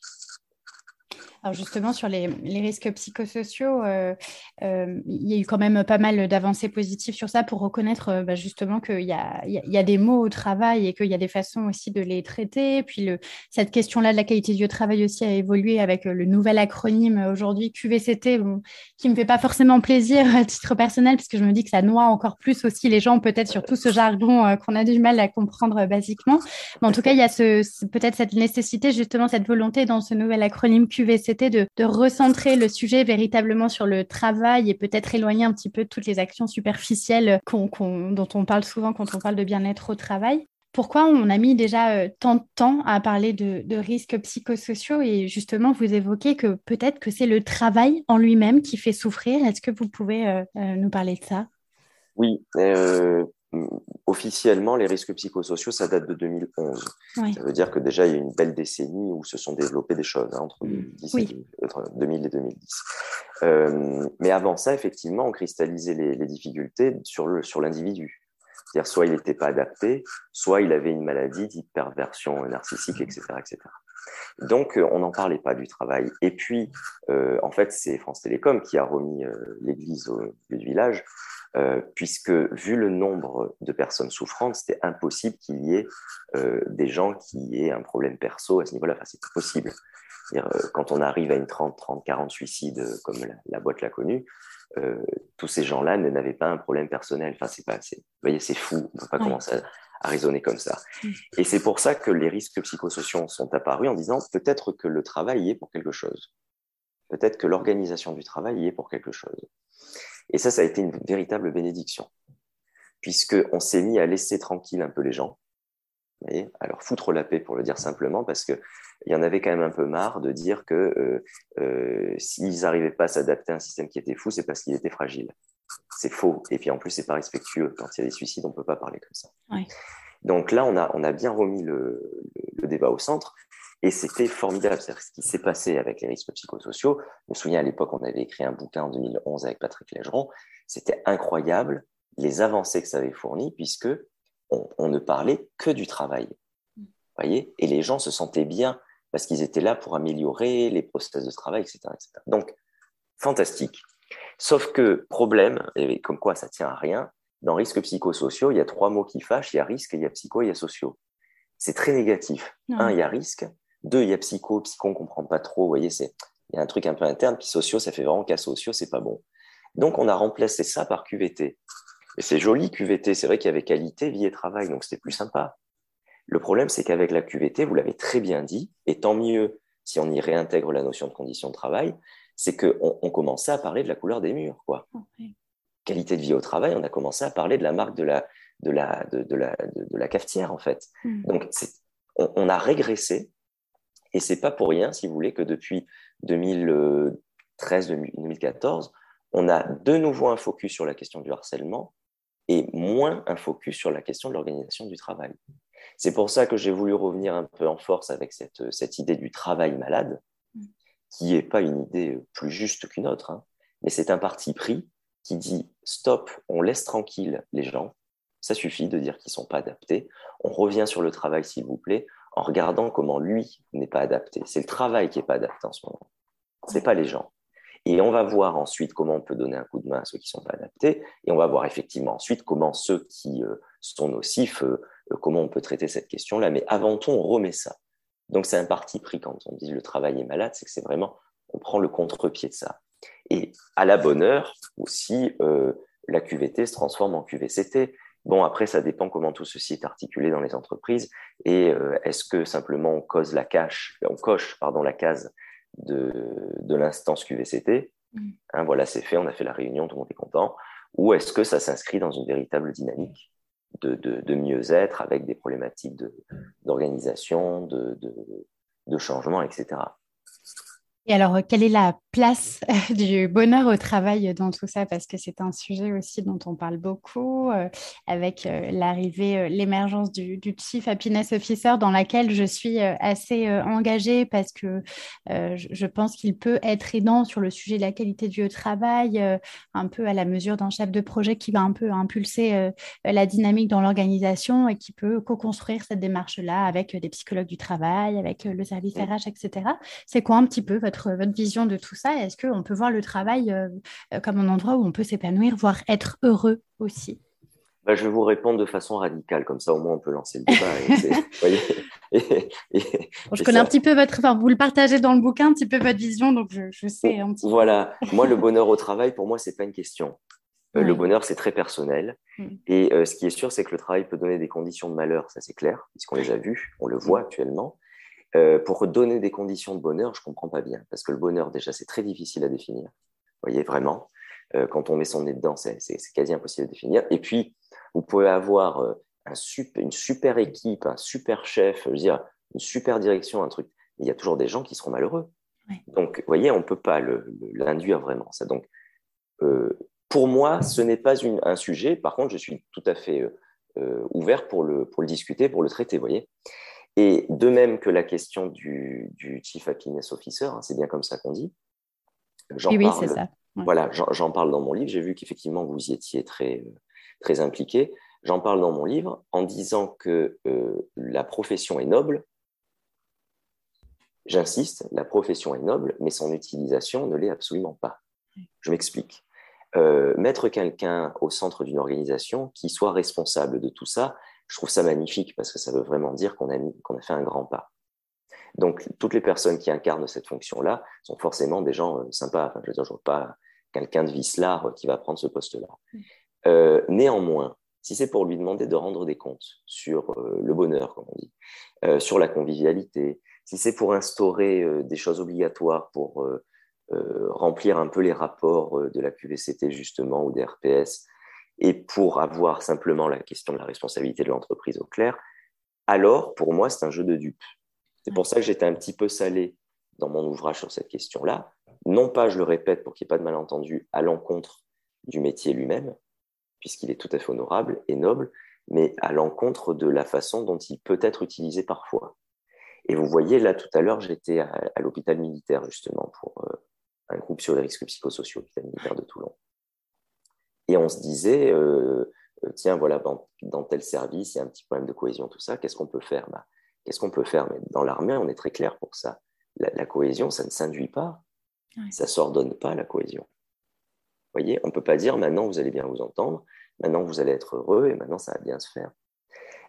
Alors justement, sur les, risques psychosociaux, euh, euh, il y a eu quand même pas mal d'avancées positives sur ça pour reconnaître euh, bah, justement qu'il y a, des mots au travail et qu'il y a des façons aussi de les traiter. Puis cette question-là de la qualité du travail aussi a évolué avec le nouvel acronyme aujourd'hui QVCT, qui me fait pas forcément plaisir à titre personnel, parce que je me dis que ça noie encore plus aussi les gens, peut-être sur tout ce jargon qu'on a du mal à comprendre basiquement. Mais en tout cas, il y a peut-être cette nécessité, justement, cette volonté dans ce nouvel acronyme QVCT c'était de, recentrer le sujet véritablement sur le travail et peut-être éloigner un petit peu toutes les actions superficielles dont on parle souvent quand on parle de bien-être au travail. Pourquoi on a mis déjà euh, tant de temps à parler de, risques psychosociaux et justement vous évoquez que peut-être que c'est le travail en lui-même qui fait souffrir. Est-ce que vous pouvez euh, euh, nous parler de ça? Oui, officiellement, les risques psychosociaux, ça date de 2011. Ça veut dire que déjà, il y a une belle décennie où se sont développées des choses, hein, entre, 2000 et 2010. Euh, mais avant ça, effectivement, on cristallisait les, difficultés sur l'individu. Sur C'est-à-dire, soit il n'était pas adapté, soit il avait une maladie type perversion narcissique, etc. etc. Donc, euh, on n'en parlait pas du travail. Et puis, euh, en fait, c'est France Télécom qui a remis l'église au du village puisque vu le nombre de personnes souffrantes, c'était impossible qu'il y ait euh, des gens qui aient un problème perso à ce niveau-là. Enfin, c'est possible. Euh, quand on arrive à une 30, 30, 40 suicides, comme la, boîte l'a connu, tous ces gens-là n'avaient pas un problème personnel. Enfin, c'est pas, vous voyez, c'est fou. On ne peut pas commencer à, raisonner comme ça. Mm. Et c'est pour ça que les risques psychosociaux sont apparus en disant peut-être que le travail y est pour quelque chose. Peut-être que l'organisation du travail y est pour quelque chose. Et ça, ça a été une véritable bénédiction, puisqu'on s'est mis à laisser tranquille un peu les gens, voyez à leur foutre la paix, pour le dire simplement, parce qu'il y en avait quand même un peu marre de dire que euh, euh, s'ils n'arrivaient pas à s'adapter à un système qui était fou, c'est parce qu'il était fragile. C'est faux. Et puis en plus, c'est pas respectueux. Quand il y a des suicides, on ne peut pas parler comme ça. Donc là, on a, on a bien remis le, le débat au centre. Et c'était formidable, c'est ce qui s'est passé avec les risques psychosociaux. Je me souviens à l'époque, on avait écrit un bouquin en 2011 avec Patrick Légeron. C'était incroyable les avancées que ça avait fournies, puisque on, ne parlait que du travail. Voyez? Et les gens se sentaient bien parce qu'ils étaient là pour améliorer les processus de travail, etc., etc. Donc, fantastique. Sauf que, problème, et comme quoi ça tient à rien, dans risques psychosociaux, il y a trois mots qui fâchent, il y a risque, il y a psycho, il y a sociaux. C'est très négatif. Un, il y a risque. Deux, il y a psycho, psycho, on ne comprend pas trop. Vous voyez, c'est, il y a un truc un peu interne. Puis sociaux, ça fait vraiment qu'à sociaux, c'est pas bon. Donc, on a remplacé ça par QVT. Et c'est joli, QVT. C'est vrai qu'il y avait qualité, vie et travail, donc c'était plus sympa. Le problème, c'est qu'avec la QVT, vous l'avez très bien dit, et tant mieux si on y réintègre la notion de conditions de travail, c'est qu'on on commençait à parler de la couleur des murs. Quoi. Qualité de vie au travail, on a commencé à parler de la marque de la, de la, de, la, de, la cafetière, en fait. Hmm. Donc, on, on, a régressé, et c'est pas pour rien, si vous voulez, que depuis 2013-2014, on a de nouveau un focus sur la question du harcèlement et moins un focus sur la question de l'organisation du travail. C'est pour ça que j'ai voulu revenir un peu en force avec cette, idée du travail malade, qui n'est pas une idée plus juste qu'une autre, hein, mais c'est un parti pris qui dit stop, on laisse tranquille les gens, ça suffit de dire qu'ils ne sont pas adaptés, on revient sur le travail s'il vous plaît, en regardant comment lui n'est pas adapté. C'est le travail qui n'est pas adapté en ce moment, ce n'est pas les gens. Et on va voir ensuite comment on peut donner un coup de main à ceux qui ne sont pas adaptés, et on va voir effectivement ensuite comment ceux qui euh, sont nocifs, euh, euh, comment on peut traiter cette question-là. Mais avant tout, on remet ça. Donc c'est un parti pris quand on dit le travail est malade, c'est que c'est vraiment, on prend le contre-pied de ça. Et à la bonne heure aussi, la QVT se transforme en QVCT. Bon, après, ça dépend comment tout ceci est articulé dans les entreprises. Et est-ce que simplement on cause la cache, on coche pardon, la case de, de l'instance QVCT mm. hein, Voilà, c'est fait, on a fait la réunion, tout le monde est content. Ou est-ce que ça s'inscrit dans une véritable dynamique de, de, mieux-être avec des problématiques d'organisation, de, de, changement, etc. Et alors, quelle est la place du bonheur au travail dans tout ça? Parce que c'est un sujet aussi dont on parle beaucoup euh, avec euh, l'arrivée, euh, l'émergence du, Chief Happiness Officer dans laquelle je suis assez engagée parce que je, pense qu'il peut être aidant sur le sujet de la qualité du travail, un peu à la mesure d'un chef de projet qui va un peu impulser la dynamique dans l'organisation et qui peut co-construire cette démarche-là avec des psychologues du travail, avec le service RH, etc. C'est quoi un petit peu votre, votre vision de tout ça? Est-ce qu'on peut voir le travail euh, euh, comme un endroit où on peut s'épanouir, voire être heureux aussi? Bah, je vais vous répondre de façon radicale, comme ça au moins on peut lancer le débat. je connais un petit peu votre, enfin, vous le partagez dans le bouquin, un petit peu votre vision, donc je, sais un petit Voilà, moi le bonheur au travail, pour moi, c'est pas une question. Euh, le bonheur, c'est très personnel. Mm. Et ce qui est sûr, c'est que le travail peut donner des conditions de malheur, ça c'est clair, puisqu'on les a vues, on le voit actuellement. Euh, pour donner des conditions de bonheur, je ne comprends pas bien. Parce que le bonheur, déjà, c'est très difficile à définir. Vous voyez, vraiment. Euh, quand on met son nez dedans, c'est quasi impossible à définir. Et puis, vous pouvez avoir euh, un super, une super équipe, un super chef, je veux dire, une super direction, un truc. il y a toujours des gens qui seront malheureux. Donc, vous voyez, on ne peut pas l'induire vraiment. Ça. Donc, pour moi, ce n'est pas une, un sujet. Par contre, je suis tout à fait ouvert pour le, pour le discuter, pour le traiter, vous voyez. Et de même que la question du, Chief Happiness Officer, hein, c'est bien comme ça qu'on dit. Oui, oui c'est ça. Voilà, j'en parle dans mon livre. J'ai vu qu'effectivement, vous y étiez très, très impliqué. J'en parle dans mon livre en disant que euh, la profession est noble. J'insiste, la profession est noble, mais son utilisation ne l'est absolument pas. Je m'explique. Euh, mettre quelqu'un au centre d'une organisation qui soit responsable de tout ça, je trouve ça magnifique parce que ça veut vraiment dire qu'on a, qu'on a fait un grand pas. Donc, toutes les personnes qui incarnent cette fonction-là sont forcément des gens euh, sympas. Enfin, je veux dire, je ne vois pas quelqu'un de vicelard qui va prendre ce poste-là. Mm. Euh, néanmoins, si c'est pour lui demander de rendre des comptes sur euh, le bonheur, comme on dit, sur la convivialité, si c'est pour instaurer des choses obligatoires pour remplir un peu les rapports de la QVCT justement ou des RPS, et pour avoir simplement la question de la responsabilité de l'entreprise au clair, alors pour moi, c'est un jeu de dupes. C'est pour ça que j'étais un petit peu salé dans mon ouvrage sur cette question-là. Non pas, je le répète pour qu'il n'y ait pas de malentendu, à l'encontre du métier lui-même, puisqu'il est tout à fait honorable et noble, mais à l'encontre de la façon dont il peut être utilisé parfois. Et vous voyez, là, tout à l'heure, j'étais à, l'hôpital militaire, justement, pour euh, un groupe sur les risques psychosociaux, l'hôpital militaire de Toulon. Et on se disait, euh, euh, tiens, voilà, dans, tel service, il y a un petit problème de cohésion, tout ça, qu'est-ce qu'on peut faire? Bah, Qu'est-ce qu'on peut faire? Mais dans l'armée, on est très clair pour ça. La, cohésion, ça ne s'induit pas, ça ne s'ordonne pas, la cohésion. Vous voyez, on ne peut pas dire maintenant, vous allez bien vous entendre, Maintenant, vous allez être heureux et maintenant, ça va bien se faire.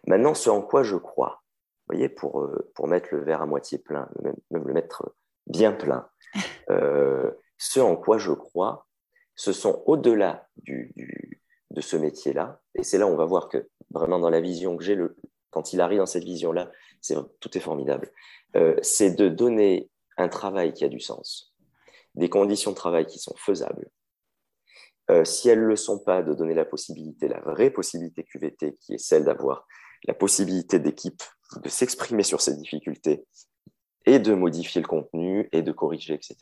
Maintenant, ce en quoi je crois, vous voyez, pour, euh, pour mettre le verre à moitié plein, même, le mettre bien plein, euh, ce en quoi je crois, ce sont au-delà de ce métier-là. Et c'est là où on va voir que vraiment dans la vision que j'ai, quand il arrive dans cette vision-là, tout est formidable. Euh, c'est de donner un travail qui a du sens, des conditions de travail qui sont faisables. Euh, si elles ne le sont pas, de donner la possibilité, la vraie possibilité QVT, qui est celle d'avoir la possibilité d'équipe de s'exprimer sur ces difficultés et de modifier le contenu et de corriger, etc.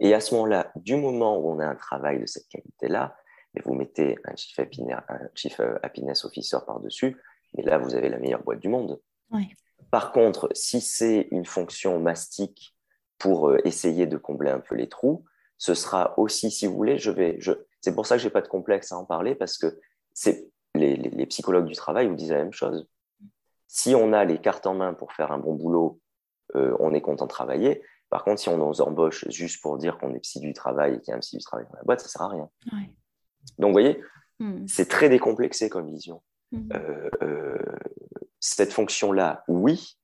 Et à ce moment-là, du moment où on a un travail de cette qualité-là, et vous mettez un chief, happiness, officer par-dessus, et là, vous avez la meilleure boîte du monde. Par contre, si c'est une fonction mastique pour euh, essayer de combler un peu les trous, ce sera aussi, si vous voulez, je vais, je, c'est pour ça que j'ai pas de complexe à en parler parce que c'est les, les, psychologues du travail vous disent la même chose. Si on a les cartes en main pour faire un bon boulot, euh, on est content de travailler. Par contre, si on nous embauche juste pour dire qu'on est psy du travail et qu'il y a un psy du travail dans la boîte, ça sert à rien. Donc, vous voyez, hmm. c'est très décomplexé comme vision. Hmm. Euh, cette fonction-là, oui,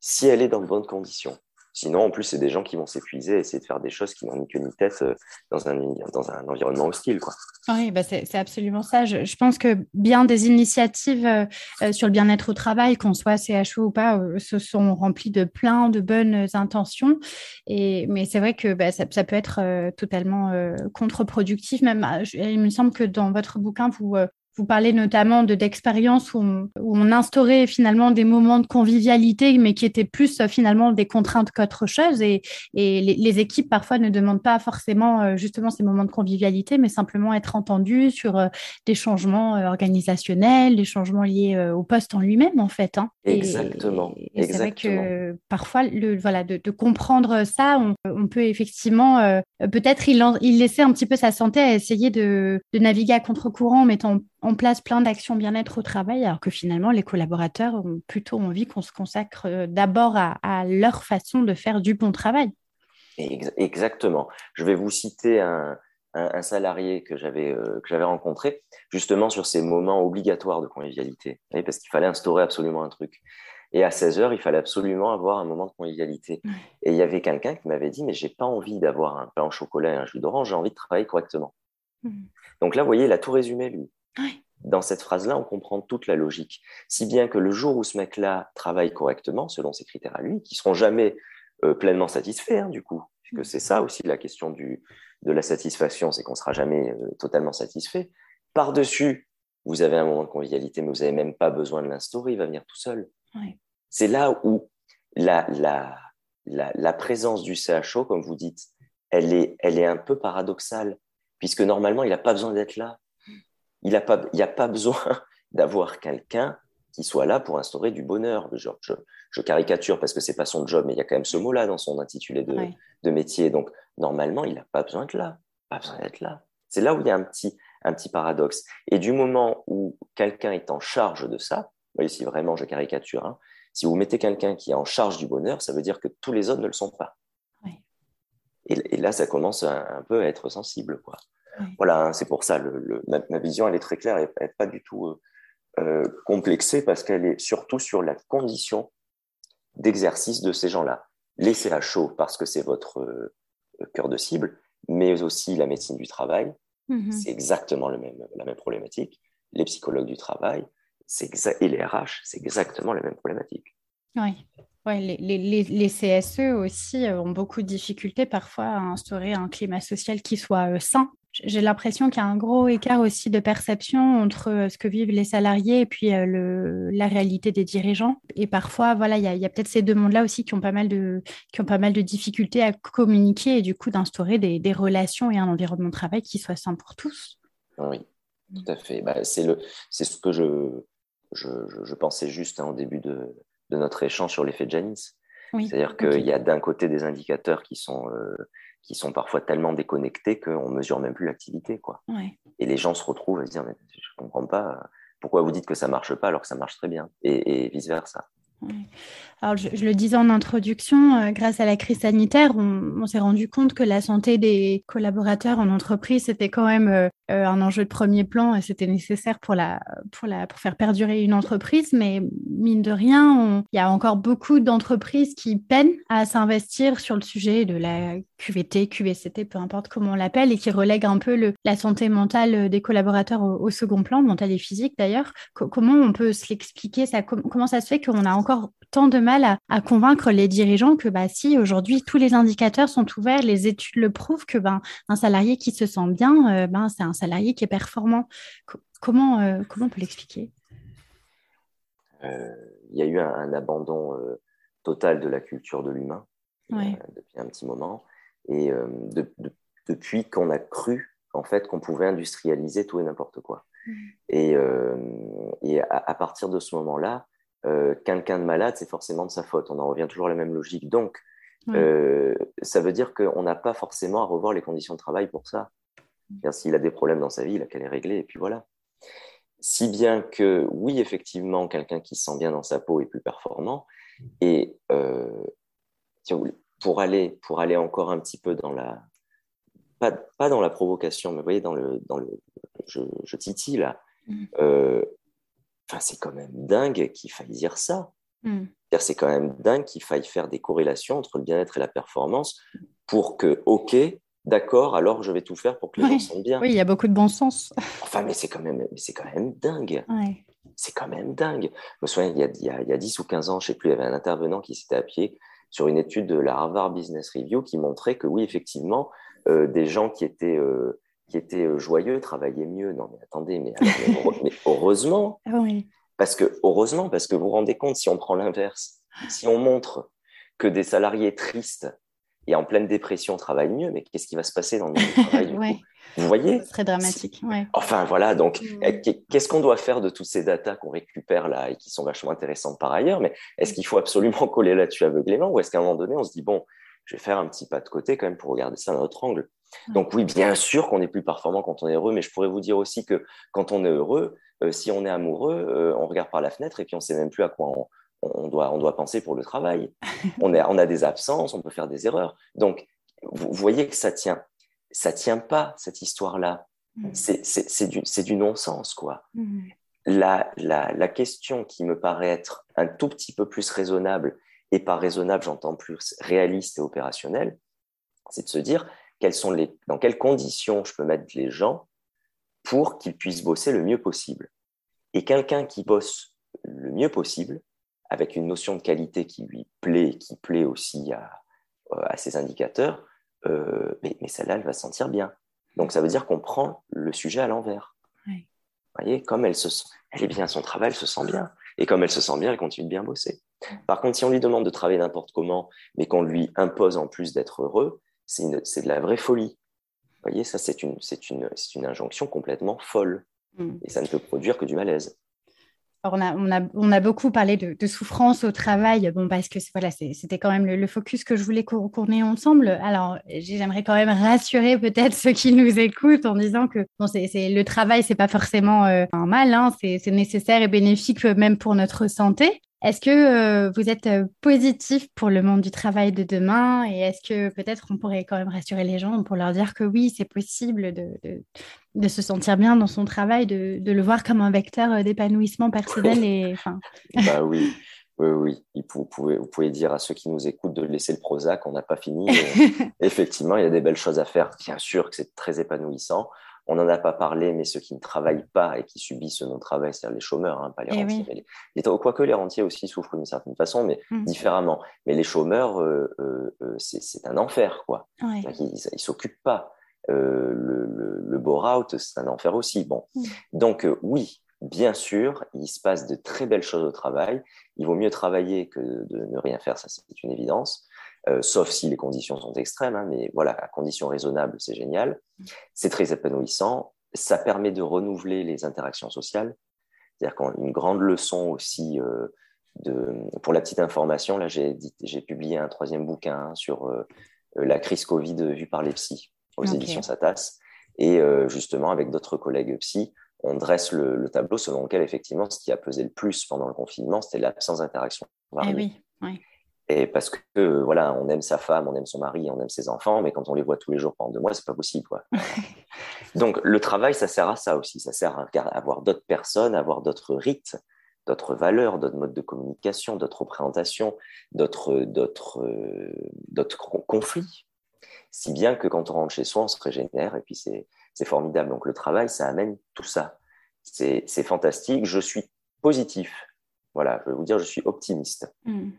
si elle est dans de bonnes conditions. Sinon, en plus, c'est des gens qui vont s'épuiser et essayer de faire des choses qui n'ont ni queue tête euh, dans un, dans un environnement hostile. Quoi. Oui, bah c'est absolument ça. Je, pense que bien des initiatives euh, euh, sur le bien-être au travail, qu'on soit CHO ou pas, se sont remplies de plein de bonnes intentions. Et, mais c'est vrai que bah, ça, ça, peut être totalement contre-productif. Il me semble que dans votre bouquin, vous, vous parlez notamment de d'expériences où, on instaurait finalement des moments de convivialité, mais qui étaient plus euh, finalement des contraintes qu'autre chose. Et, les, équipes parfois ne demandent pas forcément euh, justement ces moments de convivialité, mais simplement être entendues sur euh, des changements organisationnels, des changements liés au poste en lui-même en fait. Hein. Exactement. Et, c'est vrai que parfois, le, voilà, de, comprendre ça, on, peut effectivement peut-être il, laisser un petit peu sa santé à essayer de, naviguer à contre-courant en mettant en place plein d'actions bien-être au travail, alors que finalement, les collaborateurs ont plutôt envie qu'on se consacre euh, d'abord à, leur façon de faire du bon travail. Exactement. Je vais vous citer un, salarié que j'avais euh, que j'avais rencontré justement sur ces moments obligatoires de convivialité, parce qu'il fallait instaurer absolument un truc. Et à 16 heures, il fallait absolument avoir un moment de convivialité. Et il y avait quelqu'un qui m'avait dit, mais j'ai pas envie d'avoir un pain au chocolat et un jus d'orange, j'ai envie de travailler correctement. Mmh. Donc là, vous voyez, il a tout résumé, lui. Dans cette phrase-là, on comprend toute la logique. Si bien que le jour où ce mec-là travaille correctement, selon ses critères à lui, qui seront jamais euh, pleinement satisfaits, hein, du coup, puisque c'est ça aussi la question du, de la satisfaction, c'est qu'on ne sera jamais euh, totalement satisfait. Par-dessus, vous avez un moment de convivialité, mais vous n'avez même pas besoin de l'instaurer, il va venir tout seul. C'est là où la, la, la, la, présence du CHO, comme vous dites, elle est, elle est un peu paradoxale, puisque normalement, il n'a pas besoin d'être là il n'y a, pas, a pas besoin d'avoir quelqu'un qui soit là pour instaurer du bonheur. je, je, caricature parce que c'est pas son job, mais il y a quand même ce mot-là dans son intitulé de, de métier. Donc, normalement, il n'a pas besoin d'être là. Pas besoin d'être là. C'est là où il y a un petit, un petit paradoxe. Et du moment où quelqu'un est en charge de ça, voyez, si vraiment je caricature, hein, si vous mettez quelqu'un qui est en charge du bonheur, ça veut dire que tous les autres ne le sont pas. Et, et, là, ça commence un peu à être sensible. Quoi. Voilà, hein, c'est pour ça, le, ma, vision, elle est très claire, elle n'est pas du tout euh, euh, complexée parce qu'elle est surtout sur la condition d'exercice de ces gens-là. Laissez à chaud parce que c'est votre euh, cœur de cible, mais aussi la médecine du travail, mm-hmm. c'est exactement le même, la même problématique. Les psychologues du travail et les RH, c'est exactement la même problématique. Oui. les, les, les, CSE aussi ont beaucoup de difficultés parfois à instaurer un climat social qui soit sain j'ai l'impression qu'il y a un gros écart aussi de perception entre euh, ce que vivent les salariés et puis euh, le, la réalité des dirigeants. Et parfois, voilà, il y a, peut-être ces deux mondes-là aussi qui ont pas mal de qui ont pas mal de difficultés à communiquer et du coup d'instaurer des, des, relations et un environnement de travail qui soit sain pour tous. Oui, tout à fait. Bah, c'est le, c'est ce que je, je, je pensais juste hein, au début de, de, notre échange sur l'effet de Janice. C'est-à-dire qu'il y a d'un côté des indicateurs qui sont euh, qui sont parfois tellement déconnectés qu'on mesure même plus l'activité. quoi. Et les gens se retrouvent à se dire, mais je comprends pas, pourquoi vous dites que ça marche pas alors que ça marche très bien? Et, vice-versa. Alors, je, le disais en introduction, euh, grâce à la crise sanitaire, on, s'est rendu compte que la santé des collaborateurs en entreprise, c'était quand même euh, euh, un enjeu de premier plan et c'était nécessaire pour, la, pour, la, pour faire perdurer une entreprise. Mais mine de rien, il y a encore beaucoup d'entreprises qui peinent à s'investir sur le sujet de la QVT, QVCT, peu importe comment on l'appelle, et qui relèguent un peu la santé mentale des collaborateurs au, second plan, mentale et physique d'ailleurs. comment on peut se l'expliquer Comment ça se fait qu'on a encore tant de mal à, convaincre les dirigeants que bah, si aujourd'hui tous les indicateurs sont ouverts, les études le prouvent que ben, un salarié qui se sent bien, euh, ben, c'est un salarié qui est performant. comment, euh, comment on peut l'expliquer? Euh, Il y a eu un, abandon total de la culture de l'humain depuis un petit moment. Et depuis qu'on a cru en fait qu'on pouvait industrialiser tout et n'importe quoi. Mmh. Et, et à, partir de ce moment-là, euh, quelqu'un de malade, c'est forcément de sa faute. On en revient toujours à la même logique. Donc, euh, ça veut dire qu'on n'a pas forcément à revoir les conditions de travail pour ça. S'il a des problèmes dans sa vie, il a qu'à les régler, et puis voilà. Si bien que, oui, effectivement, quelqu'un qui se sent bien dans sa peau est plus performant. Et euh, pour, aller, pour aller encore un petit peu dans la. Pas, pas dans la provocation, mais vous voyez, dans le. Dans le je, je titille là. Mm. Enfin, c'est quand même dingue qu'il faille dire ça. Hmm. C'est quand même dingue qu'il faille faire des corrélations entre le bien-être et la performance pour que, OK, d'accord, alors je vais tout faire pour que les gens sentent bien. Oui, il y a beaucoup de bon sens. Enfin, mais c'est quand même, c'est quand même dingue. C'est quand même dingue. Je me souviens, il y, a, il, y a, 10 ou 15 ans, je ne sais plus, il y avait un intervenant qui s'était appuyé sur une étude de la Harvard Business Review qui montrait que oui, effectivement, euh, des gens qui étaient euh, qui étaient euh, joyeux travaillaient mieux. Non, mais attendez, mais, heureusement. Ah parce que, heureusement, parce que vous vous rendez compte, si on prend l'inverse, si on montre que des salariés tristes et en pleine dépression travaillent mieux, mais qu'est-ce qui va se passer dans le monde du travail du coup Vous voyez C'est très dramatique. Enfin, voilà, donc mm. eh, qu'est-ce qu'on doit faire de toutes ces datas qu'on récupère là et qui sont vachement intéressantes par ailleurs Mais est-ce qu'il faut absolument coller là-dessus aveuglément ou est-ce qu'à un moment donné, on se dit, bon, je vais faire un petit pas de côté quand même pour regarder ça d'un autre angle? Donc oui, bien sûr qu'on est plus performant quand on est heureux, mais je pourrais vous dire aussi que quand on est heureux, euh, si on est amoureux, euh, on regarde par la fenêtre et puis on ne sait même plus à quoi on, doit, on doit penser pour le travail. on, on a des absences, on peut faire des erreurs. Donc, vous, voyez que ça tient. Ça tient pas, cette histoire-là. Mm. C'est du, du non-sens, quoi. Mm. La, la, la, question qui me paraît être un tout petit peu plus raisonnable, et par raisonnable, j'entends plus réaliste et opérationnel, c'est de se dire, sont les, dans quelles conditions je peux mettre les gens pour qu'ils puissent bosser le mieux possible. Et quelqu'un qui bosse le mieux possible, avec une notion de qualité qui lui plaît, qui plaît aussi à, euh, à ses indicateurs, euh, mais, mais celle-là, elle va se sentir bien. Donc ça veut dire qu'on prend le sujet à l'envers. Vous voyez, comme elle, se, elle est bien à son travail, elle se sent bien. Et comme elle se sent bien, elle continue de bien bosser. Par contre, si on lui demande de travailler n'importe comment, mais qu'on lui impose en plus d'être heureux, c'est de la vraie folie. Vous voyez, ça, c'est une, une, une, injonction complètement folle. Mm. Et ça ne peut produire que du malaise. Alors on, a, on, a, on, a, beaucoup parlé de, souffrance au travail, bon, parce que voilà, c'était quand même le, focus que je voulais qu'on ait ensemble. Alors, j'aimerais quand même rassurer peut-être ceux qui nous écoutent en disant que bon, le travail, c'est pas forcément euh, un mal, hein, c'est nécessaire et bénéfique même pour notre santé. Est-ce que euh, vous êtes euh, positif pour le monde du travail de demain et est-ce que peut-être on pourrait quand même rassurer les gens pour leur dire que oui, c'est possible de, de, se sentir bien dans son travail, de, de le voir comme un vecteur euh, d'épanouissement personnel et enfin. bah oui. Oui, oui. Vous pouvez, vous pouvez dire à ceux qui nous écoutent de laisser le Prozac, on n'a pas fini. effectivement, il y a des belles choses à faire. Bien sûr que c'est très épanouissant. On n'en a pas parlé, mais ceux qui ne travaillent pas et qui subissent ce non-travail, c'est-à-dire les chômeurs, hein, pas les eh rentiers. Les... Quoique les rentiers aussi souffrent d'une certaine façon, mais mmh. différemment. Mais les chômeurs, euh, euh, euh, c'est un enfer, quoi. Ils ne s'occupent pas. le, le, bore-out, c'est un enfer aussi. Bon. Mmh. Donc, oui, bien sûr, il se passe de très belles choses au travail. Il vaut mieux travailler que de ne rien faire, ça c'est une évidence. Euh, sauf si les conditions sont extrêmes, hein, mais voilà, à conditions raisonnables, c'est génial. C'est très épanouissant. Ça permet de renouveler les interactions sociales. C'est-à-dire qu'une grande leçon aussi, euh, de, pour la petite information, là j'ai publié un troisième bouquin sur euh, la crise Covid vue par les psys aux éditions Satas. Et justement, avec d'autres collègues psy, on dresse le, tableau selon lequel, effectivement, ce qui a pesé le plus pendant le confinement, c'était l'absence d'interaction Eh oui, Et parce que voilà, on aime sa femme, on aime son mari, on aime ses enfants, mais quand on les voit tous les jours pendant deux mois, c'est pas possible. Quoi. Donc le travail, ça sert à ça aussi. Ça sert à avoir d'autres personnes, à avoir d'autres rites, d'autres valeurs, d'autres modes de communication, d'autres représentations, d'autres, d'autres, d'autres conflits. Si bien que quand on rentre chez soi, on se régénère et puis c'est, c'est formidable. Donc le travail, ça amène tout ça. C'est, c'est fantastique. Je suis positif. Voilà, je vais vous dire, je suis optimiste. Hmm.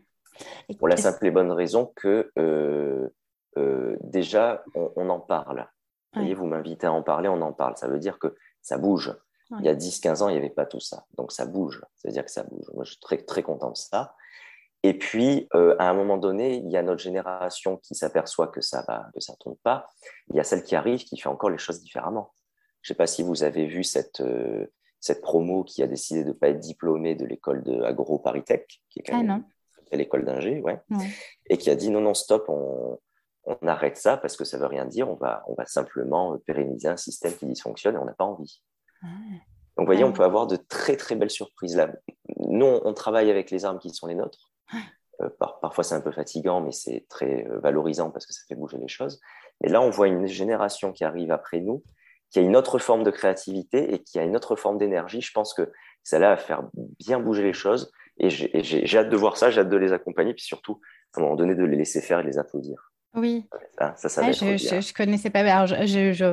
Pour la simple et bonne raison que euh, euh, déjà, on, en parle. Vous voyez, vous m'invitez à en parler, on en parle. Ça veut dire que ça bouge. Il y a 10-15 ans, il n'y avait pas tout ça. Donc ça bouge. Ça veut dire que ça bouge. Moi, je suis très, très content de ça. Et puis, euh, à un moment donné, il y a notre génération qui s'aperçoit que ça va, que ça tourne pas. Il y a celle qui arrive qui fait encore les choses différemment. Je ne sais pas si vous avez vu cette, cette promo qui a décidé de ne pas être diplômée de l'école de Agro Paritech, qui est quand ah, même l'école d'ingé, ouais, et qui a dit non, non, stop, on, on, arrête ça parce que ça veut rien dire, on va, on va simplement pérenniser un système qui dysfonctionne et on n'a pas envie. Donc, vous voyez, on peut avoir de très, très belles surprises là. Nous, on travaille avec les armes qui sont les nôtres. Euh, parfois, c'est un peu fatigant, mais c'est très euh, valorisant parce que ça fait bouger les choses. Et là, on voit une génération qui arrive après nous qui a une autre forme de créativité et qui a une autre forme d'énergie. Je pense que ça va faire bien bouger les choses. Et j'ai hâte de voir ça, j'ai hâte de les accompagner, puis surtout, à un moment donné, de les laisser faire et les applaudir. Oui. Ça, ça, ah, je, ne connaissais pas. Alors,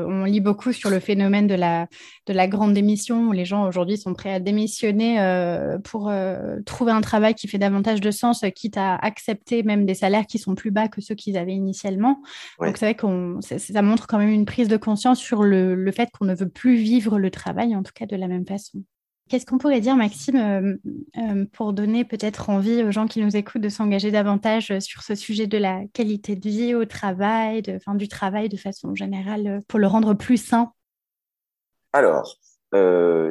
on lit beaucoup sur le phénomène de la, de la grande démission où les gens aujourd'hui sont prêts à démissionner euh, pour euh, trouver un travail qui fait davantage de sens, quitte à accepter même des salaires qui sont plus bas que ceux qu'ils avaient initialement. Donc, c'est vrai que ça montre quand même une prise de conscience sur le, le fait qu'on ne veut plus vivre le travail, en tout cas de la même façon. Qu'est-ce qu'on pourrait dire, Maxime, euh, euh, pour donner peut-être envie aux gens qui nous écoutent de s'engager davantage sur ce sujet de la qualité de vie au travail, de, enfin, du travail de façon générale, euh, pour le rendre plus sain? Alors,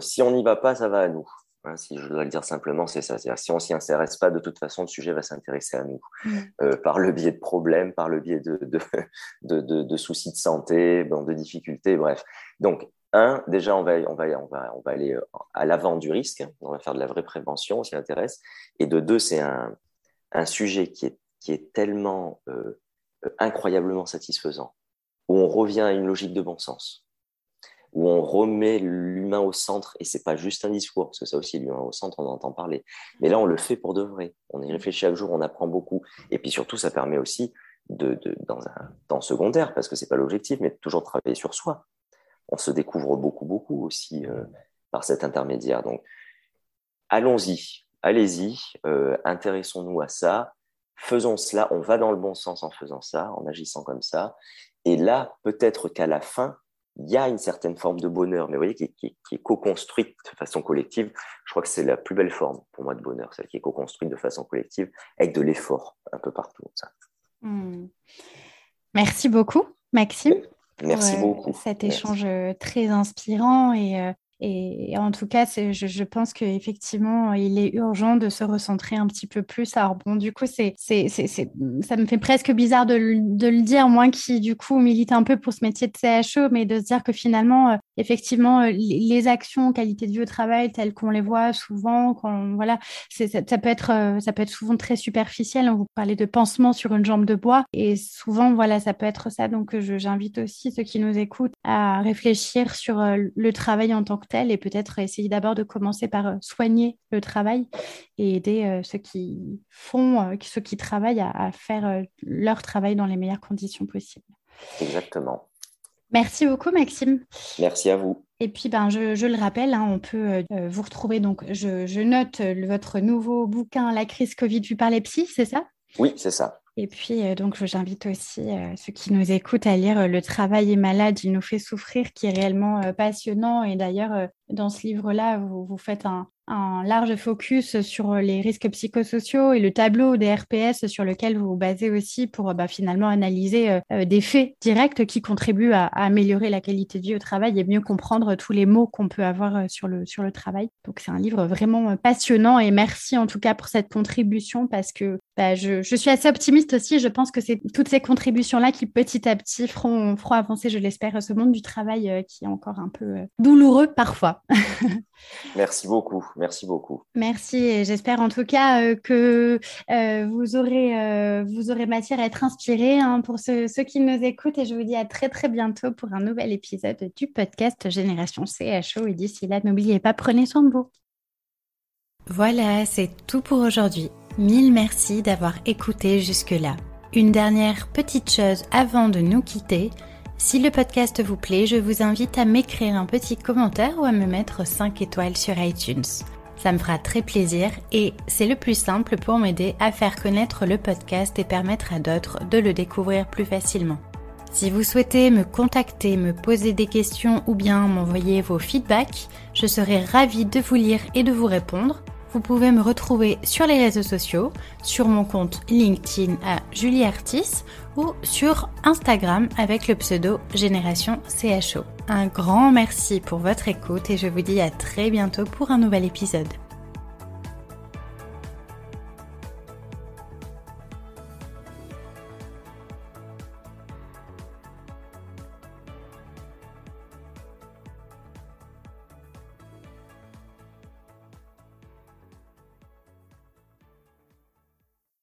si on n'y va pas, ça va à nous. Hein, si je dois le dire simplement, c'est ça. si on s'y intéresse pas, de toute façon, le sujet va s'intéresser à nous. Mm. par le biais de problèmes, par le biais de, de, de soucis de santé, de difficultés, bref. Donc, un, déjà, on va, aller euh, à l'avant du risque. On va faire de la vraie prévention, on s'y intéresse. Et de deux, c'est un, sujet qui est, tellement euh, incroyablement satisfaisant, où on revient à une logique de bon sens, où on remet l'humain au centre, et c'est pas juste un discours, parce que ça aussi, l'humain au centre, on entend parler. Mais là, on le fait pour de vrai. On y réfléchit chaque jour, on apprend beaucoup. Et puis surtout, ça permet aussi, de dans un temps secondaire, parce que c'est pas l'objectif, mais de toujours travailler sur soi on se découvre beaucoup, beaucoup aussi euh, par cet intermédiaire. Donc, allons-y, allez-y, euh, intéressons-nous à ça, faisons cela, on va dans le bon sens en faisant ça, en agissant comme ça. Et là, peut-être qu'à la fin, il y a une certaine forme de bonheur, mais vous voyez, qui, est co-construite de façon collective. Je crois que c'est la plus belle forme pour moi de bonheur, celle qui est co-construite de façon collective, avec de l'effort un peu partout. Ça. Hmm. Merci beaucoup, Maxime. Merci beaucoup. Cet échange euh, très inspirant et, euh, et en tout cas, je, je pense qu'effectivement, il est urgent de se recentrer un petit peu plus. Alors bon, du coup, c'est, ça me fait presque bizarre de, de, le dire, moi qui, du coup, milite un peu pour ce métier de CHO, mais de se dire que finalement, euh, effectivement, euh, les actions qualité de vie au travail telles qu'on les voit souvent, quand, voilà, ça, peut être, euh, ça peut être souvent très superficiel. On vous parlait de pansement sur une jambe de bois et souvent, voilà, ça peut être ça. Donc, j'invite aussi ceux qui nous écoutent à réfléchir sur le travail en tant que et peut-être essayer d'abord de commencer par euh, soigner le travail et aider euh, ceux qui font, euh, ceux qui travaillent à, faire leur travail dans les meilleures conditions possibles. Exactement. Merci beaucoup, Maxime. Merci à vous. Et puis, ben, je, le rappelle, hein, on peut vous retrouver. Donc, je, je note votre nouveau bouquin, La crise Covid vue par les psys, c'est ça? Oui, c'est ça. Et puis, euh, donc, j'invite aussi euh, ceux qui nous écoutent à lire euh, Le travail est malade, il nous fait souffrir, qui est réellement passionnant. Et d'ailleurs, dans ce livre-là, vous, vous, faites un, un large focus sur les risques psychosociaux et le tableau des RPS sur lequel vous vous basez aussi pour bah, finalement analyser euh, euh, des faits directs qui contribuent à, améliorer la qualité de vie au travail et mieux comprendre tous les mots qu'on peut avoir euh, sur le, sur le travail. Donc c'est un livre vraiment passionnant et merci en tout cas pour cette contribution parce que bah, je, je, suis assez optimiste aussi. Je pense que c'est toutes ces contributions-là qui petit à petit feront, feront avancer, je l'espère, ce monde du travail qui est encore un peu douloureux parfois. Toi. merci beaucoup, merci beaucoup. Merci et j'espère en tout cas euh, que euh, vous, aurez, euh, vous aurez matière à être inspiré hein, pour ceux, ceux, qui nous écoutent et je vous dis à très très bientôt pour un nouvel épisode du podcast Génération CHO et d'ici là, n'oubliez pas, prenez soin de vous. Voilà, c'est tout pour aujourd'hui. Mille merci d'avoir écouté jusque-là. Une dernière petite chose avant de nous quitter. Si le podcast vous plaît, je vous invite à m'écrire un petit commentaire ou à me mettre 5 étoiles sur iTunes. Ça me fera très plaisir et c'est le plus simple pour m'aider à faire connaître le podcast et permettre à d'autres de le découvrir plus facilement. Si vous souhaitez me contacter, me poser des questions ou bien m'envoyer vos feedbacks, je serai ravie de vous lire et de vous répondre vous pouvez me retrouver sur les réseaux sociaux, sur mon compte LinkedIn à Julie Artis ou sur Instagram avec le pseudo Génération CHO. Un grand merci pour votre écoute et je vous dis à très bientôt pour un nouvel épisode.